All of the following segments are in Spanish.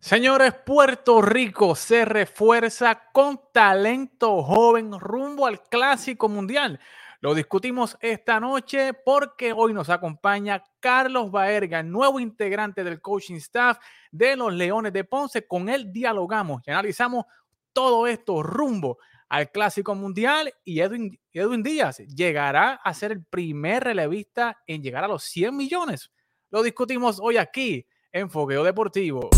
Señores, Puerto Rico se refuerza con talento joven rumbo al Clásico Mundial. Lo discutimos esta noche porque hoy nos acompaña Carlos Baerga, nuevo integrante del coaching staff de los Leones de Ponce. Con él dialogamos y analizamos todo esto rumbo al Clásico Mundial y Edwin, Edwin Díaz llegará a ser el primer relevista en llegar a los 100 millones. Lo discutimos hoy aquí en Fogueo Deportivo.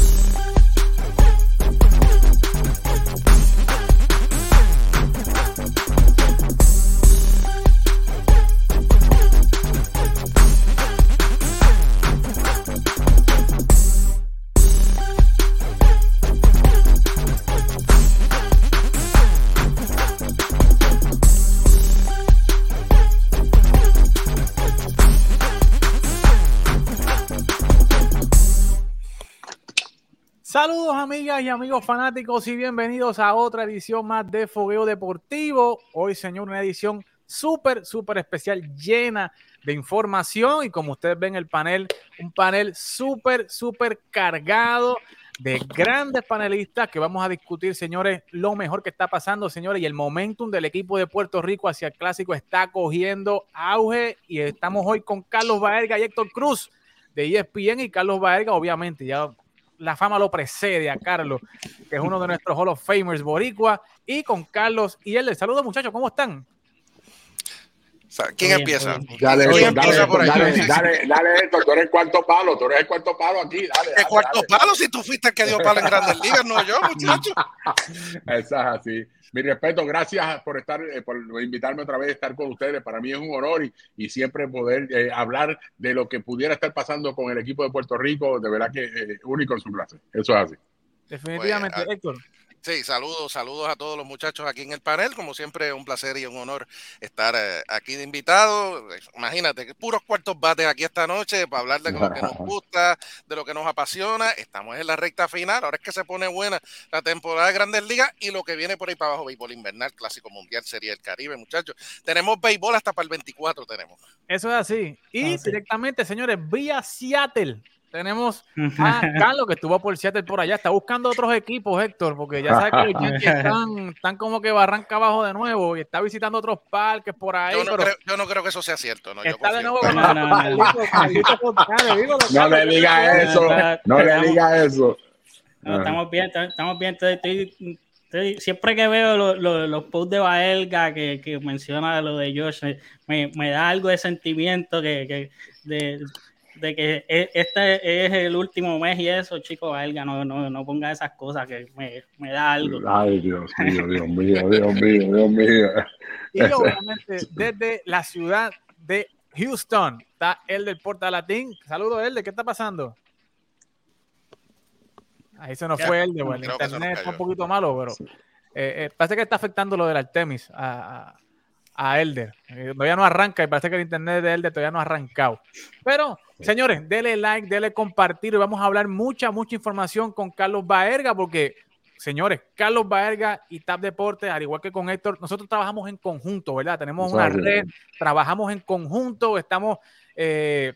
Saludos amigas y amigos fanáticos y bienvenidos a otra edición más de Fogueo Deportivo. Hoy, señor, una edición súper, súper especial, llena de información y como ustedes ven el panel, un panel súper, súper cargado de grandes panelistas que vamos a discutir, señores, lo mejor que está pasando, señores, y el momentum del equipo de Puerto Rico hacia el clásico está cogiendo auge y estamos hoy con Carlos Baerga y Héctor Cruz de ESPN y Carlos Baerga, obviamente, ya la fama lo precede a Carlos, que es uno de nuestros Hall of Famers boricua, y con Carlos y él. Les saludo muchachos, ¿cómo están? ¿Quién empieza? Dale, ¿Quién dale, empieza por dale, dale, dale, Héctor, tú eres el cuarto palo, tú eres el cuarto palo aquí, dale. ¿El cuarto palo si tú fuiste el que dio palo en Grandes Ligas, no yo, muchacho? Eso es así. Mi respeto, gracias por estar, eh, por invitarme otra vez a estar con ustedes. Para mí es un honor y, y siempre poder eh, hablar de lo que pudiera estar pasando con el equipo de Puerto Rico, de verdad que eh, único en su clase. Eso es así. Definitivamente, Héctor. Sí, saludos, saludos a todos los muchachos aquí en el panel. Como siempre, un placer y un honor estar eh, aquí de invitado. Imagínate, puros cuartos bates aquí esta noche para hablar de lo que nos gusta, de lo que nos apasiona. Estamos en la recta final. Ahora es que se pone buena la temporada de Grandes Ligas y lo que viene por ahí para abajo, béisbol invernal, clásico mundial, sería el Caribe, muchachos. Tenemos béisbol hasta para el 24, tenemos. Eso es así. Y ah, directamente, señores, vía Seattle tenemos a Carlos que estuvo por Seattle por allá. Está buscando otros equipos, Héctor, porque ya sabes que los Yankees están, como que barranca abajo de nuevo y está visitando otros parques por ahí. Yo no, creo, yo no creo, que eso sea cierto. No, está de nuevo con no, no, le diga eso. No le diga eso. estamos bien, estamos bien. siempre que veo los posts de Baelga que, que, menciona lo de Josh, me, me, da algo de sentimiento que, que de, de que e, este es el último mes y eso, chicos, Elga, no, no, no ponga esas cosas que me, me, da algo. Ay, Dios mío, Dios mío, Dios mío, Dios mío. Y obviamente desde la ciudad de Houston está el del Porta Latín. Saludos, de ¿qué está pasando? Ahí se nos fue el de bueno, el internet está un poquito malo, pero eh, eh, parece que está afectando lo del Artemis a, a Elder. Eh, todavía no arranca y parece que el internet de Elder todavía no ha arrancado. Pero, señores, denle like, denle compartir y vamos a hablar mucha, mucha información con Carlos Baerga porque, señores, Carlos Baerga y TAP Deportes, al igual que con Héctor, nosotros trabajamos en conjunto, ¿verdad? Tenemos una red, trabajamos en conjunto, estamos eh,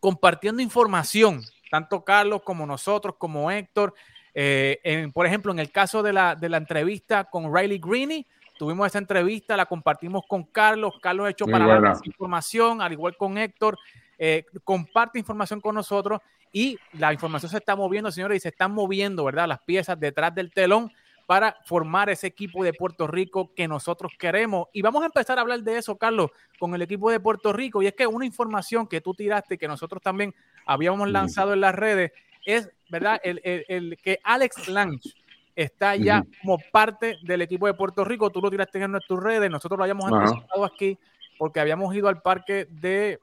compartiendo información, tanto Carlos como nosotros, como Héctor. Eh, por ejemplo, en el caso de la, de la entrevista con Riley Greene, Tuvimos esa entrevista, la compartimos con Carlos. Carlos ha hecho para dar información, al igual con Héctor. Eh, comparte información con nosotros y la información se está moviendo, señores, y se están moviendo, ¿verdad? Las piezas detrás del telón para formar ese equipo de Puerto Rico que nosotros queremos. Y vamos a empezar a hablar de eso, Carlos, con el equipo de Puerto Rico. Y es que una información que tú tiraste, que nosotros también habíamos lanzado en las redes, es, ¿verdad? El, el que Alex Lange está ya como parte del equipo de Puerto Rico. Tú lo tiraste en nuestras redes, nosotros lo habíamos anticipado aquí porque habíamos ido al parque de,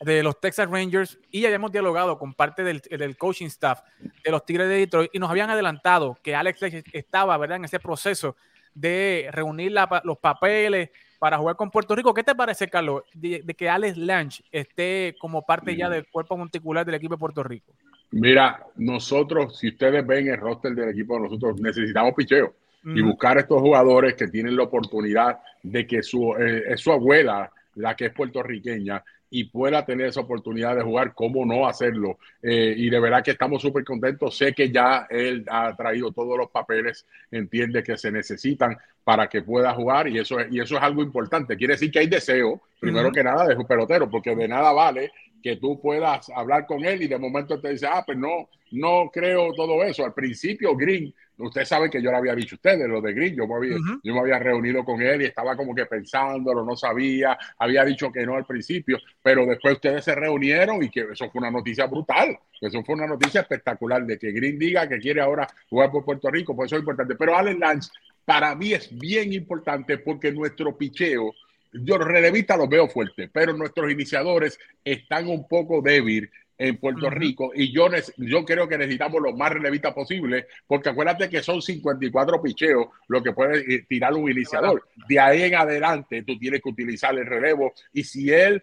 de los Texas Rangers y habíamos dialogado con parte del, del, coaching staff de los Tigres de Detroit y nos habían adelantado que Alex estaba ¿verdad? en ese proceso de reunir los papeles para jugar con Puerto Rico. ¿Qué te parece, Carlos, de, que Alex Lange esté como parte ya del cuerpo monticular del equipo de Puerto Rico? Mira, nosotros, si ustedes ven el roster del equipo, nosotros necesitamos picheo y buscar estos jugadores que tienen la oportunidad de que su, eh, su abuela, la que es puertorriqueña, y pueda tener esa oportunidad de jugar, cómo no hacerlo. Eh, y de verdad que estamos súper contentos. Sé que ya él ha traído todos los papeles, entiende que se necesitan para que pueda jugar y eso, es, y eso es algo importante. Quiere decir que hay deseo, primero que nada, de un pelotero, porque de nada vale que tú puedas hablar con él y de momento te dice, ah, pues no, no creo todo eso. Al principio, Green, usted sabe que yo le había dicho a ustedes lo de Green, yo me, había, yo me había reunido con él y estaba como que pensándolo, no sabía, había dicho que no al principio, pero después ustedes se reunieron y que eso fue una noticia brutal, eso fue una noticia espectacular de que Green diga que quiere ahora jugar por Puerto Rico, por eso es importante. Pero Allen Lance, para mí es bien importante porque nuestro picheo, yo relevista los veo fuerte, pero nuestros iniciadores están un poco débiles en Puerto Rico y yo, yo creo que necesitamos lo más relevista posible porque acuérdate que son 54 picheos lo que puede eh, tirar un iniciador. De ahí en adelante tú tienes que utilizar el relevo y si él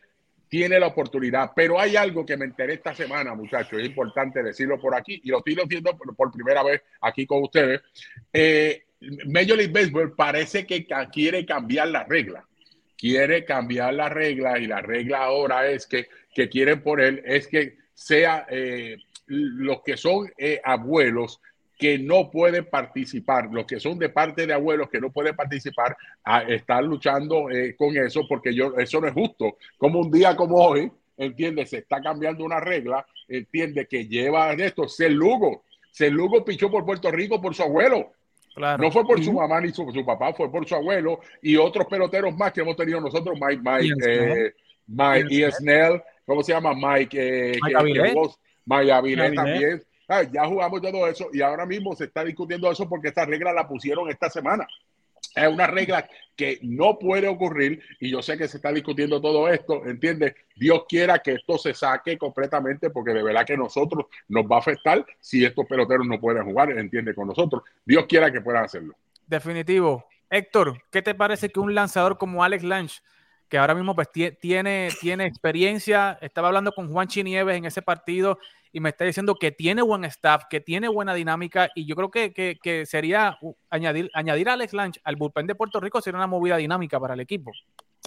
tiene la oportunidad, pero hay algo que me enteré esta semana, muchachos, es importante decirlo por aquí y lo estoy diciendo por, primera vez aquí con ustedes. Eh, Major League Baseball parece que quiere cambiar la regla quiere cambiar la regla y la regla ahora es que, que quieren poner es que sea eh, los que son eh, abuelos que no pueden participar, los que son de parte de abuelos que no pueden participar, a estar luchando eh, con eso, porque yo, eso no es justo. Como un día como hoy, entiende, se está cambiando una regla, entiende que lleva esto, se Lugo, se Lugo pichó por Puerto Rico por su abuelo. No fue por su mamá ni su, su, papá, fue por su abuelo y otros peloteros más que hemos tenido nosotros, Mike, Mike, eh, Mike Snell, ¿cómo se llama? Mike, eh, Mike Avilés también. Ah, ya jugamos todo eso y ahora mismo se está discutiendo eso porque esta regla la pusieron esta semana es una regla que no puede ocurrir y yo sé que se está discutiendo todo esto, ¿entiendes? Dios quiera que esto se saque completamente porque de verdad que nosotros nos va a afectar si estos peloteros no pueden jugar, ¿entiende? Con nosotros. Dios quiera que puedan hacerlo. Definitivo. Héctor, ¿qué te parece que un lanzador como Alex Lange, que ahora mismo pues, tiene, tiene experiencia, estaba hablando con Juan Chinieves en ese partido y me está diciendo que tiene buen staff, que tiene buena dinámica y yo creo que, sería añadir, añadir a Alex Lange al bullpen de Puerto Rico sería una movida dinámica para el equipo.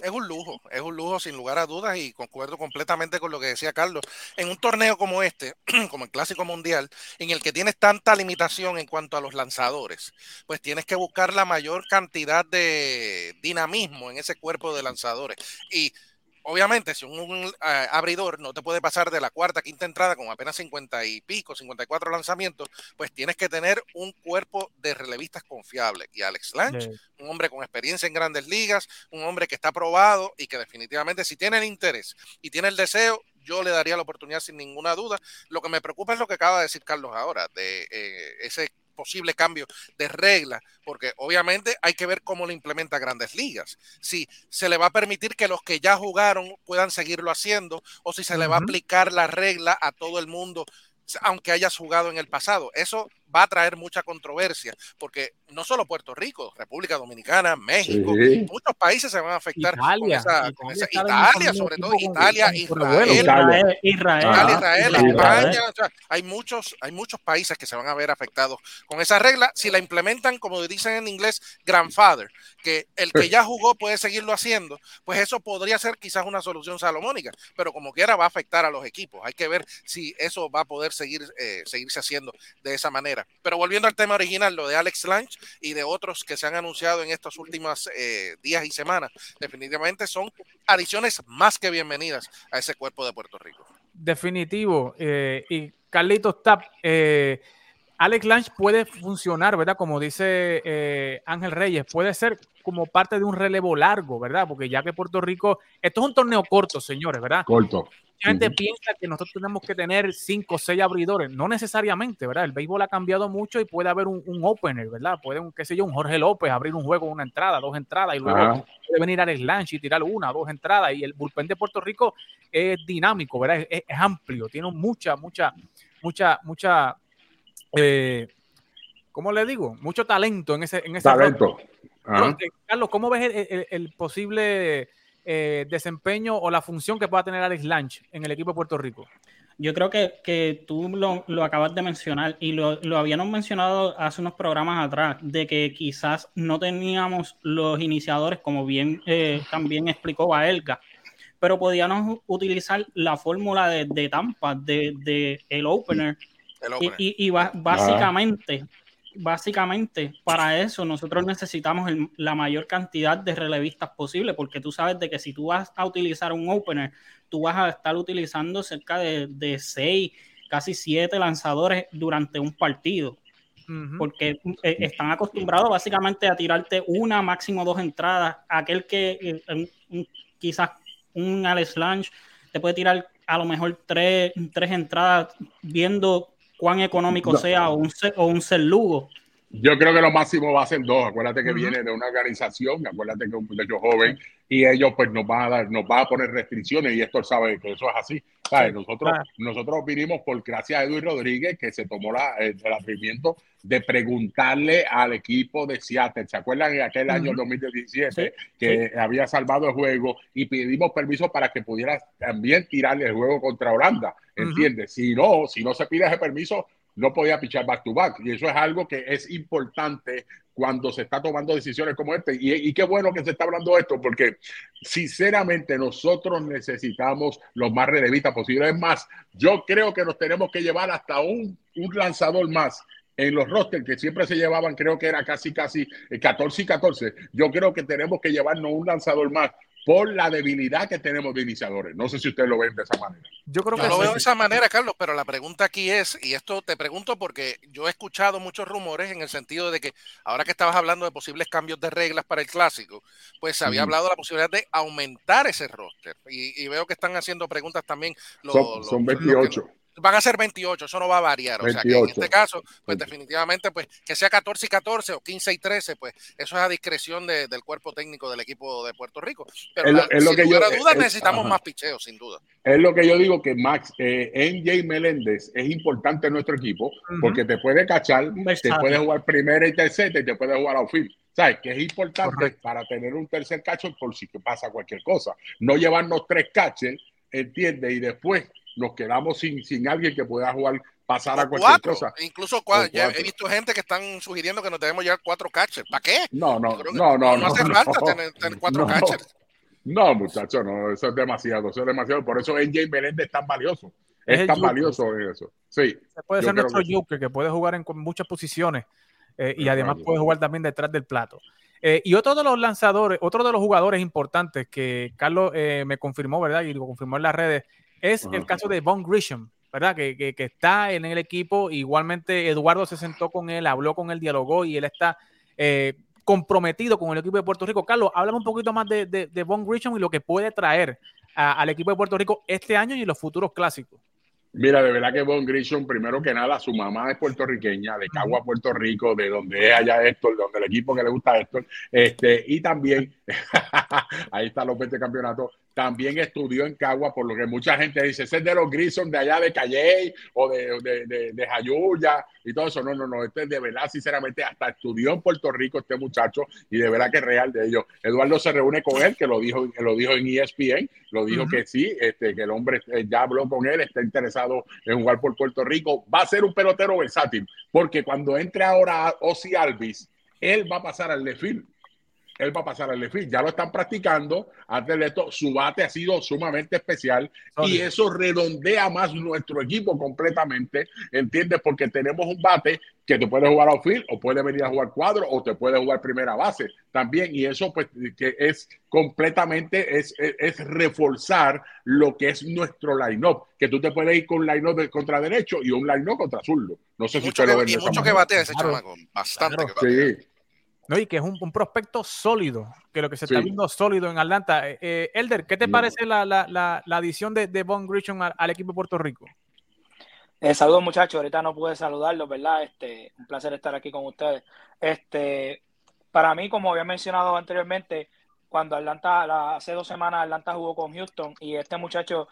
Es un lujo, es un lujo sin lugar a dudas y concuerdo completamente con lo que decía Carlos. En un torneo como este, como el Clásico Mundial, en el que tienes tanta limitación en cuanto a los lanzadores, pues tienes que buscar la mayor cantidad de dinamismo en ese cuerpo de lanzadores. Y obviamente, si un, eh, abridor no te puede pasar de la cuarta, quinta entrada con apenas 50 y pico, 54 lanzamientos, pues tienes que tener un cuerpo de relevistas confiable. Y Alex Lange, un hombre con experiencia en grandes ligas, un hombre que está probado y que definitivamente si tiene el interés y tiene el deseo, yo le daría la oportunidad sin ninguna duda. Lo que me preocupa es lo que acaba de decir Carlos ahora, de eh, ese posible cambio de regla, porque obviamente hay que ver cómo lo implementa Grandes Ligas. Si se le va a permitir que los que ya jugaron puedan seguirlo haciendo o si se le va a aplicar la regla a todo el mundo aunque hayas jugado en el pasado. Eso va a traer mucha controversia, porque no solo Puerto Rico, República Dominicana, México, muchos países se van a afectar Italia, con esa, Italia, sobre todo Italia, Israel, Israel, España, hay muchos, hay muchos países que se van a ver afectados con esa regla. Si la implementan, como dicen en inglés, grandfather, que el que ya jugó puede seguirlo haciendo, pues eso podría ser quizás una solución salomónica, pero como quiera va a afectar a los equipos. Hay que ver si eso va a poder seguir eh, seguirse haciendo de esa manera. Pero volviendo al tema original, lo de Alex Lange y de otros que se han anunciado en estos últimos eh, días y semanas, definitivamente son adiciones más que bienvenidas a ese cuerpo de Puerto Rico. Definitivo. Eh, y Carlitos Tap, eh, Alex Lange puede funcionar, ¿verdad? Como dice Ángel Reyes, puede ser como parte de un relevo largo, ¿verdad? Porque ya que Puerto Rico, esto es un torneo corto, señores, ¿verdad? Corto mucha gente piensa que nosotros tenemos que tener cinco o seis abridores. No necesariamente, ¿verdad? El béisbol ha cambiado mucho y puede haber un, opener, ¿verdad? Puede, un, qué sé yo, un Jorge López abrir un juego, una entrada, dos entradas y luego puede venir al slanch y tirar una, dos entradas. Y el bullpen de Puerto Rico es dinámico, ¿verdad? Es, amplio, tiene mucha, mucha, mucha, mucha, eh, ¿cómo le digo? Mucho talento en ese, en ese talento. Eh, Carlos, ¿cómo ves el posible eh, desempeño o la función que pueda tener Alex Lange en el equipo de Puerto Rico? Yo creo que, tú lo, acabas de mencionar y lo, habíamos mencionado hace unos programas atrás, de que quizás no teníamos los iniciadores, como bien eh, también explicó Baelga, pero podíamos utilizar la fórmula de, Tampa, de, el opener. Y, básicamente, básicamente, para eso nosotros necesitamos la mayor cantidad de relevistas posible, porque tú sabes de que si tú vas a utilizar un opener, tú vas a estar utilizando cerca de, de seis, casi siete lanzadores durante un partido. Porque eh, están acostumbrados básicamente a tirarte una, máximo dos entradas. Aquel que eh, quizás un Alex Lange te puede tirar a lo mejor tres, tres entradas viendo cuán económico sea o un, o un Lugo. Yo creo que lo máximo va a ser dos. Acuérdate que viene de una organización, acuérdate que es un muchacho joven y ellos pues nos van a dar, nos va a poner restricciones y esto sabe que eso es así. nosotros, nosotros vinimos por gracias a Edwin Rodríguez que se tomó la, el, atrevimiento de preguntarle al equipo de Seattle. ¿Se acuerdan en aquel año 2017 que había salvado el juego y pedimos permiso para que pudiera también tirarle el juego contra Holanda? ¿Entiendes? Si no, si no se pide ese permiso, no podía pichar back to back. Y eso es algo que es importante cuando se está tomando decisiones como este. Y, qué bueno que se está hablando de esto, porque sinceramente nosotros necesitamos los más relevistas posibles. Es más, yo creo que nos tenemos que llevar hasta un, un lanzador más en los rosters que siempre se llevaban, creo que era casi, casi 14 y 14. Yo creo que tenemos que llevarnos un lanzador más por la debilidad que tenemos de iniciadores. No sé si ustedes lo ven de esa manera. Yo creo que lo veo de esa manera, Carlos, pero la pregunta aquí es, y esto te pregunto porque yo he escuchado muchos rumores en el sentido de que ahora que estabas hablando de posibles cambios de reglas para el clásico, pues se había hablado de la posibilidad de aumentar ese roster. Y, veo que están haciendo preguntas también. Los, son, 28 van a ser 28, eso no va a variar. O sea que en este caso, pues definitivamente, pues que sea 14 y 14 o 15 y 13, pues eso es a discreción del cuerpo técnico del equipo de Puerto Rico. Pero es lo, sin que yo, duda necesitamos más picheos, sin duda. Es lo que yo digo que Max, eh, NJ Meléndez es importante en nuestro equipo porque te puede cachar, te puede jugar primera y tercera y te puede jugar a outfield. ¿Sabes? Que es importante para tener un tercer cacho por si te pasa cualquier cosa. No llevarnos tres catches, ¿entiendes? Y después nos quedamos sin, sin alguien que pueda jugar, pasar a cualquier cosa. Incluso ya he visto gente que están sugiriendo que nos debemos llevar cuatro catchers. ¿Para qué? No, no, no, no, no. hace falta tener, cuatro catchers. No, muchachos, no, eso es demasiado, eso es demasiado. Por eso NJ Meléndez es tan valioso. Es, tan valioso en eso. Sí. Se puede ser nuestro Joker, que puede jugar en muchas posiciones eh, y además puede jugar también detrás del plato. Eh, y otro de los lanzadores, otro de los jugadores importantes que Carlos eh, me confirmó, ¿verdad? Y lo confirmó en las redes, es el caso de Von Grisham, ¿verdad? Que, está en el equipo. Igualmente, Eduardo se sentó con él, habló con él, dialogó y él está eh, comprometido con el equipo de Puerto Rico. Carlos, háblame un poquito más de, de, Von Grisham y lo que puede traer al equipo de Puerto Rico este año y los futuros clásicos. Mira, de verdad que Von Grisham, primero que nada, su mamá es puertorriqueña, de Cagua, Puerto Rico, de donde es allá Héctor, de donde el equipo que le gusta a Héctor, este, y también, ahí está los 20 campeonatos, también estudió en Cagua, por lo que mucha gente dice, ese es de los Grison de allá de Calley o de, de, de, Jayuya y todo eso. No, no, no, este es de verdad, sinceramente, hasta estudió en Puerto Rico este muchacho y de verdad que es real de ellos. Eduardo se reúne con él, que lo dijo, lo dijo en ESPN, lo dijo que sí, este, que el hombre eh, ya habló con él, está interesado en jugar por Puerto Rico. Va a ser un pelotero versátil, porque cuando entre ahora Ozzy Alvis, él va a pasar al defil él va a pasar al lefil. Ya lo están practicando. Antes de esto, su bate ha sido sumamente especial y eso redondea más nuestro equipo completamente. ¿Entiendes? Porque tenemos un bate que te puede jugar outfield o puede venir a jugar cuadro o te puede jugar primera base también. Y eso, pues, que es completamente, es, es, reforzar lo que es nuestro line-up. Que tú te puedes ir con un line-up de contra derecho y un line-up contra zurdo. No sé si usted lo ve. Y mucho que batea ese chamaco. Bastante que batea. Sí. ¿No? Y que es un, prospecto sólido, que lo que se está viendo sólido en Atlanta. Eh, eh, Elder, ¿qué te parece la, la, la, adición de, de Von Grisham al, equipo de Puerto Rico? Eh, saludos muchachos, ahorita no pude saludarlos, ¿verdad? Este, un placer estar aquí con ustedes. Este, para mí, como había mencionado anteriormente, cuando Atlanta, hace dos semanas Atlanta jugó con Houston y este muchacho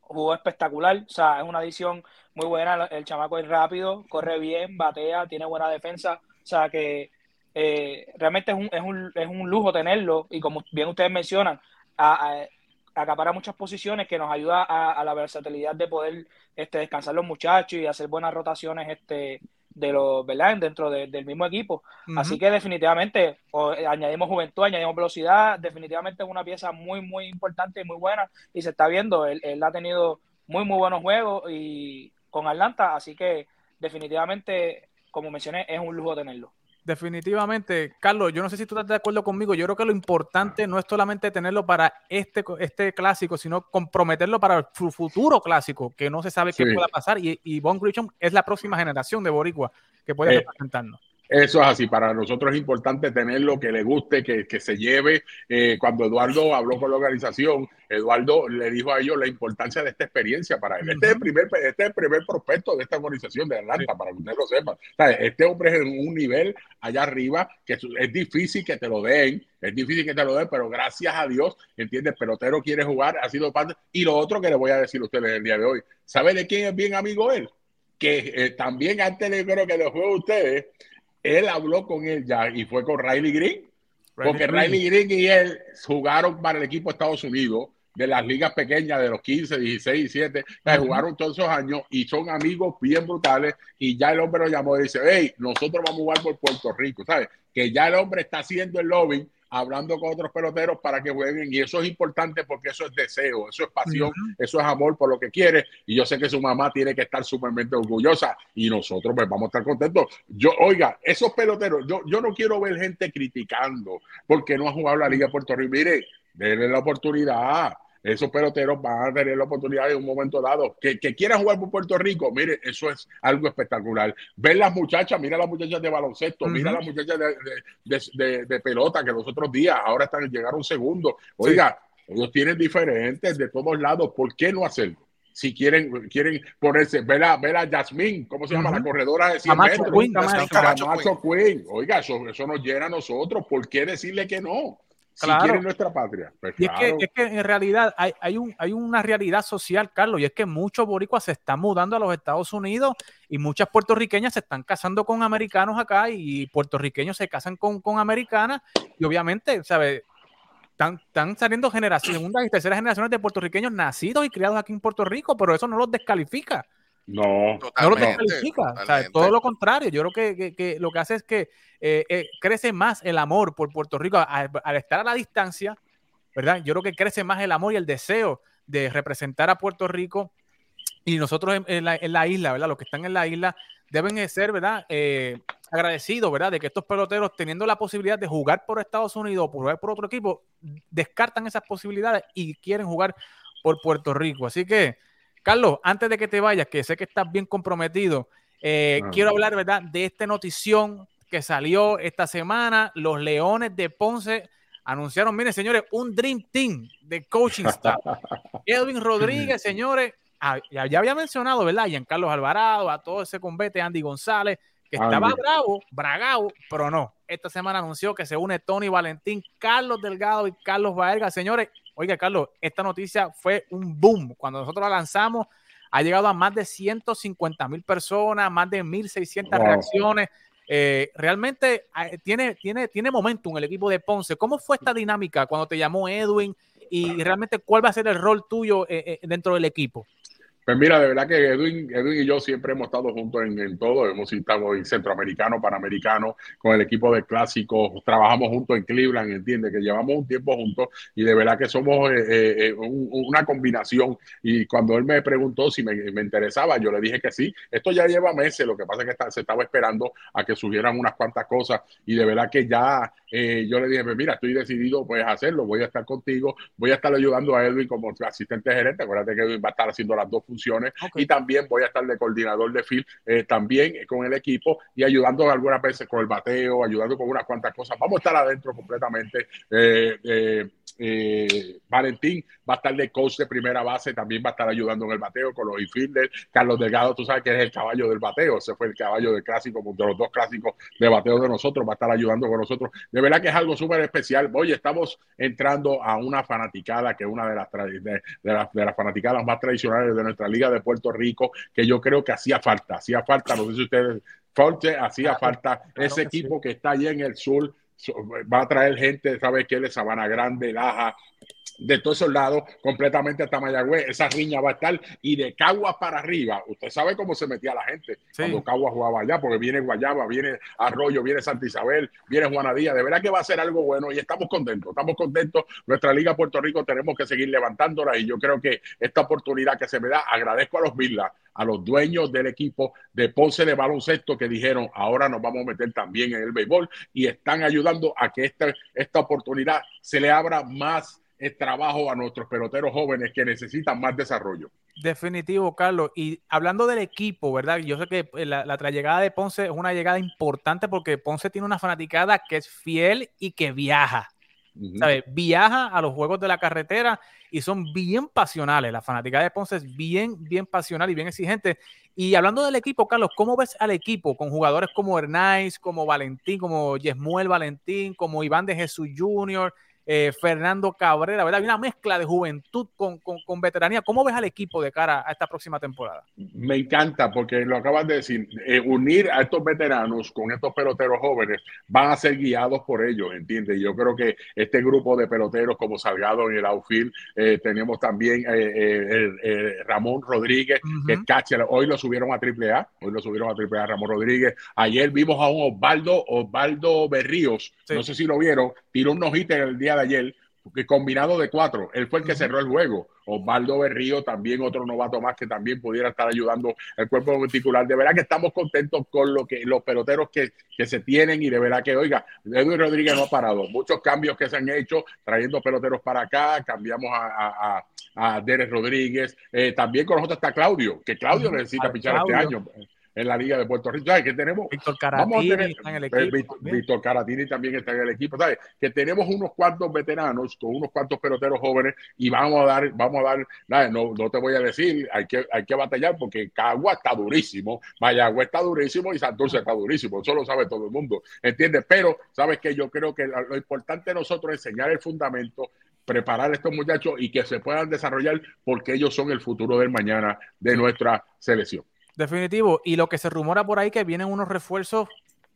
jugó espectacular, o sea, es una adición muy buena, el chamaco es rápido, corre bien, batea, tiene buena defensa, o sea que eh, realmente es un, es, un, es un, lujo tenerlo y como bien ustedes mencionan, a, acapara muchas posiciones que nos ayuda a, la versatilidad de poder este, descansar los muchachos y hacer buenas rotaciones este, de los, ¿verdad? Dentro del mismo equipo. Así que definitivamente añadimos juventud, añadimos velocidad, definitivamente es una pieza muy, muy importante y muy buena y se está viendo, él, él ha tenido muy, muy buenos juegos y con Atlanta, así que definitivamente, como mencioné, es un lujo tenerlo definitivamente, Carlos, yo no sé si tú estás de acuerdo conmigo, yo creo que lo importante no es solamente tenerlo para este, este clásico, sino comprometerlo para su futuro clásico, que no se sabe qué pueda pasar, y, y Von Grisham es la próxima generación de Boricua que puede eh, representarnos. Eso es así, para nosotros es importante tenerlo, que le guste, que, que se lleve. Eh, cuando Eduardo habló con la organización, Eduardo le dijo a ellos la importancia de esta experiencia para él. Este, es el primer, este es el primer prospecto de esta organización de Atlanta, para que ustedes lo sepan. Este hombre es en un nivel allá arriba que es, difícil que te lo den, es difícil que te lo den, pero gracias a Dios, ¿entiendes? Pelotero quiere jugar, ha sido parte. Y lo otro que le voy a decir a ustedes el día de hoy, ¿sabe de quién es bien amigo él? Que eh, también antes de creo que lo juego ustedes, él habló con él ya y fue con Riley Green, porque Riley Green y él jugaron para el equipo de Estados Unidos de las ligas pequeñas de los 15, 16, 17, jugaron todos esos años y son amigos bien brutales y ya el hombre lo llamó y dice, hey, nosotros vamos a jugar por Puerto Rico, ¿sabes? Que ya el hombre está haciendo el lobby hablando con otros peloteros para que jueguen y eso es importante porque eso es deseo, eso es pasión, eso es amor por lo que quiere y yo sé que su mamá tiene que estar sumamente orgullosa y nosotros pues vamos a estar contentos. Yo, oiga, esos peloteros, yo, yo no quiero ver gente criticando porque no ha jugado la Liga de Puerto Rico. Mire, denle la oportunidad esos peloteros van a tener la oportunidad en un momento dado. Que, que quieran jugar por Puerto Rico, mire, eso es algo espectacular. Ver las muchachas, mira las muchachas de baloncesto, mira las muchachas de, pelota que los otros días ahora están llegaron segundo. Oiga, ellos tienen diferentes de todos lados. ¿Por qué no hacerlo? si quieren, quieren ponerse, ver a, ver a ¿cómo se llama? La corredora de 100 metros. Queen, Oiga, eso, eso nos llena a nosotros. ¿Por qué decirle que no? Claro. si nuestra patria. Pues y es, que, es, que, en realidad hay, hay, un, hay una realidad social, Carlos, y es que muchos boricuas se están mudando a los Estados Unidos y muchas puertorriqueñas se están casando con americanos acá y puertorriqueños se casan con, con americanas y obviamente, ¿sabes? Están, están, saliendo generaciones, segundas y terceras generaciones de puertorriqueños nacidos y criados aquí en Puerto Rico, pero eso no los descalifica. No, no lo descalifica. todo lo contrario. Yo creo que, lo que hace es que eh, eh, crece más el amor por Puerto Rico al, estar a la distancia, ¿verdad? Yo creo que crece más el amor y el deseo de representar a Puerto Rico y nosotros en, la, isla, ¿verdad? Los que están en la isla deben ser, ¿verdad? Eh, agradecidos, ¿verdad? De que estos peloteros, teniendo la posibilidad de jugar por Estados Unidos o por jugar por otro equipo, descartan esas posibilidades y quieren jugar por Puerto Rico. Así que Carlos, antes de que te vayas, que sé que estás bien comprometido, eh, ah. quiero hablar, ¿verdad?, de esta notición que salió esta semana. Los Leones de Ponce anunciaron, miren, señores, un Dream Team de coaching staff. Edwin Rodríguez, señores, ah, ya, había mencionado, ¿verdad? Carlos Alvarado, a todo ese convete, Andy González, que estaba bravo, bragado, pero no. Esta semana anunció que se une Tony Valentín, Carlos Delgado y Carlos Baerga. Señores, Oiga, Carlos, esta noticia fue un boom. Cuando nosotros la lanzamos, ha llegado a más de 150 mil personas, más de 1.600 reacciones. Eh, realmente ah, tiene, tiene, tiene momentum el equipo de Ponce. ¿Cómo fue esta dinámica cuando te llamó Edwin? Y realmente, ¿cuál va a ser el rol tuyo eh, eh, dentro del equipo? Pues mira, de verdad que Edwin, Edwin y yo siempre hemos estado juntos en, todo. Hemos estado en centroamericano, panamericano, con el equipo de clásicos. Trabajamos juntos en Cleveland, entiende que llevamos un tiempo juntos y de verdad que somos eh, eh, eh, una combinación. Y cuando él me preguntó si me, interesaba, yo le dije que sí. Esto ya lleva meses, lo que pasa es que se estaba esperando a que subieran unas cuantas cosas y de verdad que ya yo le dije, pues mira, estoy decidido pues hacerlo, voy a estar contigo, voy a estar ayudando a Edwin como asistente gerente. Acuérdate que Edwin va a estar haciendo las dos funciones y también voy a estar de coordinador de film eh, también con el equipo y ayudando algunas veces con el bateo, ayudando con unas cuantas cosas. Vamos a estar adentro completamente. Eh, eh, Valentín va a estar de coach de primera base, también va a estar ayudando en el bateo con los infielders. Carlos Delgado, tú sabes que es el caballo del bateo, ese fue el caballo del clásico, de los dos clásicos de bateo de nosotros, va a estar ayudando con nosotros. De verdad que es algo súper especial. Oye, estamos entrando a una fanaticada que es una de las, de, las, de las fanaticadas más tradicionales de nuestra liga de Puerto Rico, que yo creo que hacía falta, hacía falta, no sé si ustedes, Forte, hacía falta ese equipo que está allí en el sur va a traer gente, ¿sabes qué? De Sabana Grande, Laja, de todos esos lados, completamente hasta Mayagüez. Esa riña va a estar y de Caguas para arriba. Usted sabe cómo se metía la gente cuando Caguas jugaba allá, porque viene Guayaba, viene Arroyo, viene Santa Isabel, viene Juana Díaz. De verdad que va a ser algo bueno y estamos contentos. Estamos contentos. Nuestra Liga Puerto Rico tenemos que seguir levantándola y yo creo que esta oportunidad que se me da, agradezco a los Villas, a los dueños del equipo de Ponce de baloncesto que dijeron ahora nos vamos a meter también en el béisbol y están ayudando a que esta, esta oportunidad se le abra más el trabajo a nuestros peloteros jóvenes que necesitan más desarrollo. Definitivo, Carlos. Y hablando del equipo, ¿verdad? Yo sé que eh, la, la de Ponce es una llegada importante porque Ponce tiene una fanaticada que es fiel y que viaja. Viaja a los juegos de la carretera y son bien pasionales. La fanaticada de Ponce es bien, bien pasional y bien exigente. Y hablando del equipo, Carlos, ¿cómo ves al equipo con jugadores como Hernández, como Valentín, como Yesmuel Valentín, como Iván de Jesús Jr., eh, Fernando Cabrera, ¿verdad? Hay una mezcla de juventud con, con, veteranía. ¿Cómo ves al equipo de cara a esta próxima temporada? Me encanta porque lo acabas de decir, eh, unir a estos veteranos con estos peloteros jóvenes van a ser guiados por ellos, ¿entiendes? Yo creo que este grupo de peloteros como Salgado en el outfield, eh, tenemos también Ramón Rodríguez, que es catcher, hoy lo subieron a AAA, hoy lo subieron a AAA Ramón Rodríguez, ayer vimos a un Osvaldo, Osvaldo Berríos, no sé si lo vieron, tiró un nojita en el día de ayer, que combinado de cuatro, él fue el que cerró el juego. Osvaldo Berrío, también otro novato más que también pudiera estar ayudando el cuerpo particular. De verdad que estamos contentos con lo que los peloteros que, que se tienen y de verdad que, oiga, Edwin Rodríguez no ha parado. Muchos cambios que se han hecho, trayendo peloteros para acá, cambiamos a, a, a Derek Rodríguez. Eh, también con nosotros está Claudio, que Claudio necesita pichar este año en la Liga de Puerto Rico. ¿Sabes? Que tenemos. Víctor Caratini está en el equipo. Víctor, Caratini también está en el equipo. ¿Sabes? Que tenemos unos cuantos veteranos con unos cuantos peloteros jóvenes y vamos a dar, vamos a dar, no, no te voy a decir, hay que, hay que batallar porque Cagua está durísimo, Mayagüez está durísimo y Santurce está durísimo. Eso lo sabe todo el mundo. ¿Entiendes? Pero, ¿sabes que Yo creo que lo importante de nosotros es enseñar el fundamento, preparar a estos muchachos y que se puedan desarrollar porque ellos son el futuro del mañana de nuestra selección. Definitivo. Y lo que se rumora por ahí que vienen unos refuerzos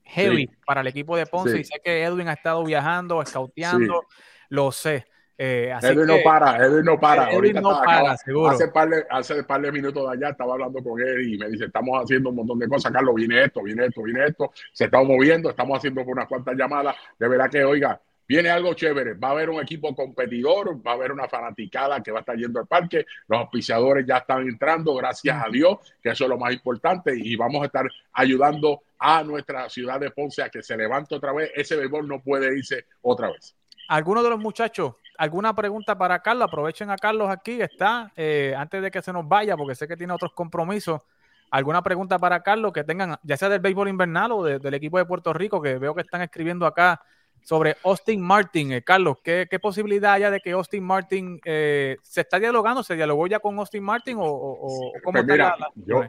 heavy para el equipo de Ponce. Y sé que Edwin ha estado viajando, scouteando, lo sé. Eh, Edwin no para, Edwin no para. Ahorita no para, seguro. Hace par, de, hace par de minutos de allá estaba hablando con él y me dice, estamos haciendo un montón de cosas, Carlos, viene esto, viene esto, viene esto, se está moviendo, estamos haciendo unas cuantas llamadas. De verdad que, oiga, Viene algo chévere, va a haber un equipo competidor, va a haber una fanaticada que va a estar yendo al parque, los auspiciadores ya están entrando, gracias a Dios, que eso es lo más importante, y vamos a estar ayudando a nuestra ciudad de Ponce a que se levante otra vez. Ese béisbol no puede irse otra vez. ¿Alguno de los muchachos, alguna pregunta para Carlos? Aprovechen a Carlos aquí, está, eh, antes de que se nos vaya, porque sé que tiene otros compromisos. ¿Alguna pregunta para Carlos que tengan, ya sea del béisbol invernal o del equipo de Puerto Rico, que veo que están escribiendo acá sobre Austin Martin. Eh, Carlos, ¿qué, posibilidad hay de que Austin Martin eh, se está dialogando? ¿Se dialogó ya con Austin Martin o, o, cómo pues yo,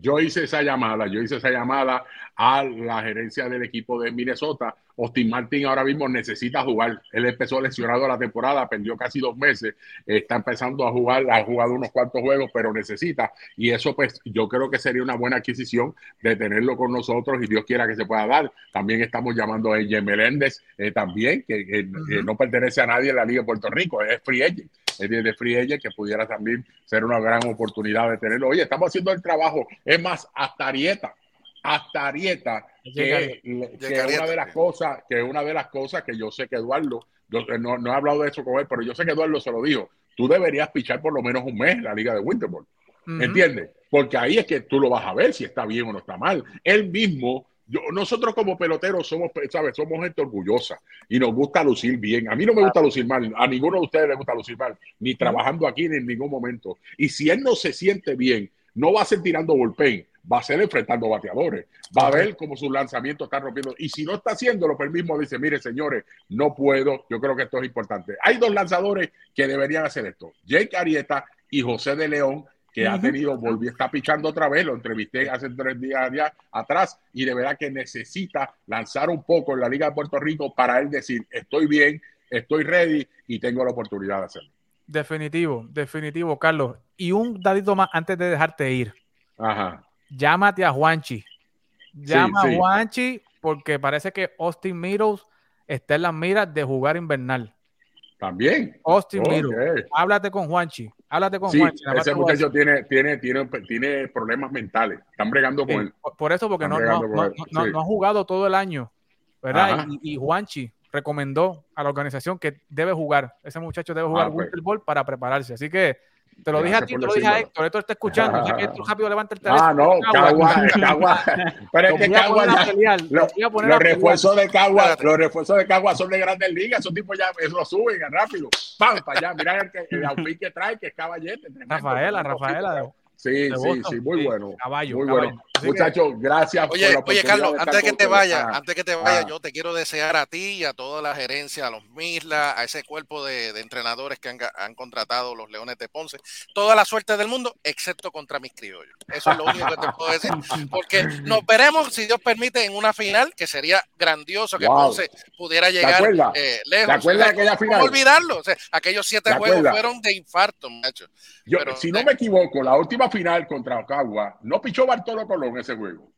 yo hice esa llamada, yo hice esa llamada a la gerencia del equipo de Minnesota. Austin Martin ahora mismo necesita jugar. Él empezó lesionado la temporada, perdió casi dos meses, está empezando a jugar, ha jugado unos cuantos juegos, pero necesita. Y eso pues yo creo que sería una buena adquisición de tenerlo con nosotros y Dios quiera que se pueda dar. También estamos llamando a J. Meléndez, eh, también, que, no pertenece a nadie en la Liga de Puerto Rico, es free agent de Free Agent, que pudiera también ser una gran oportunidad de tenerlo. Oye, estamos haciendo el trabajo. Es más, hasta Arieta, hasta Arieta, que, una de las cosas, que una de las cosas que yo sé que Eduardo, eh, no, he hablado de eso con él, pero yo sé que Eduardo se lo dijo. Tú deberías pichar por lo menos un mes en la Liga de Winterborn. ¿Entiendes? Porque ahí es que tú lo vas a ver si está bien o no está mal. Él mismo nosotros como peloteros somos, ¿sabes? Somos gente orgullosa y nos gusta lucir bien. A mí no me gusta lucir mal, a ninguno de ustedes le gusta lucir mal, ni trabajando aquí ni en ningún momento. Y si él no se siente bien, no va a ser tirando bullpen, va a ser enfrentando bateadores, va a ver cómo su lanzamiento está rompiendo. Y si no está haciéndolo, pues él mismo dice, mire señores, no puedo, yo creo que esto es importante. Hay dos lanzadores que deberían hacer esto, Jake Arieta y José de León, que ha tenido, volvió, está pichando otra vez, lo entrevisté hace tres días atrás y de verdad que necesita lanzar un poco en la Liga de Puerto Rico para él decir, estoy bien, estoy ready y tengo la oportunidad de hacerlo. Definitivo, definitivo, Carlos. Y un dadito más antes de dejarte ir. Ajá. Llámate a Juanchi. Llama a Juanchi porque parece que Austin Meadows está en las miras de jugar invernal. También. Austin Miro. Háblate con Juanchi. Háblate con sí, Ese muchacho tiene, tiene, tiene, tiene problemas mentales. Están bregando con él. Por eso, porque no, no, no, ha jugado todo el año. ¿Verdad? Y, y, Juanchi recomendó a la organización que debe jugar. Ese muchacho debe jugar ah, pues. Ball para prepararse. Así que te lo dije a ti, te lo dije a Héctor. Héctor está escuchando. Ya que Héctor rápido levanta el teléfono. Ah, no, Cagua, Cagua. Pero es que Cagua ya. Los refuerzos de Cagua, los refuerzos de Cagua son de grandes ligas. Esos tipos ya lo suben rápido. ¡Pam! Para allá. Mira el, el que trae, que es caballete. Rafaela, Rafaela. Sí, sí, sí, muy bueno. Caballo, muy bueno. Muchachos, gracias. Oye, oye Carlos, antes de que te vaya, antes que te vaya, yo te quiero desear a ti y a toda la gerencia, a los Misla, a ese cuerpo de, entrenadores que han, contratado los Leones de Ponce, toda la suerte del mundo, excepto contra mis criollos. Eso es lo único que te puedo decir. Porque nos veremos, si Dios permite, en una final que sería grandioso que Ponce pudiera llegar eh, lejos. ¿Te acuerdas de aquella final? No olvidarlo. aquellos siete juegos fueron de infarto, macho. Yo, si no me equivoco, la última final contra Ocagua, no pichó Bartolo Colón ese juego.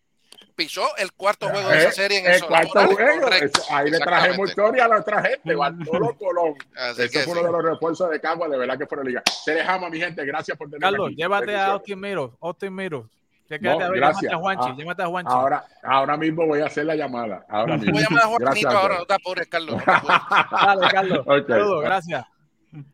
Pichó el cuarto juego de esa eh, serie en el, el cuarto juego. ahí le trajimos historia a nuestra gente, Bartolo Colón. Ese fue uno de los refuerzos de Cagua, de verdad que fue la liga. Se dejamos, mi gente, gracias por tenerme Carlos, llévate a Austin Miro, Austin Miro. No, gracias. A Juanchi, ah, llévate a Juanchi. Ahora, ahora mismo voy a hacer la llamada. Ahora mismo. Voy a llamar a Juanito ahora, no te apures, Carlos. Dale, Carlos. Okay. gracias.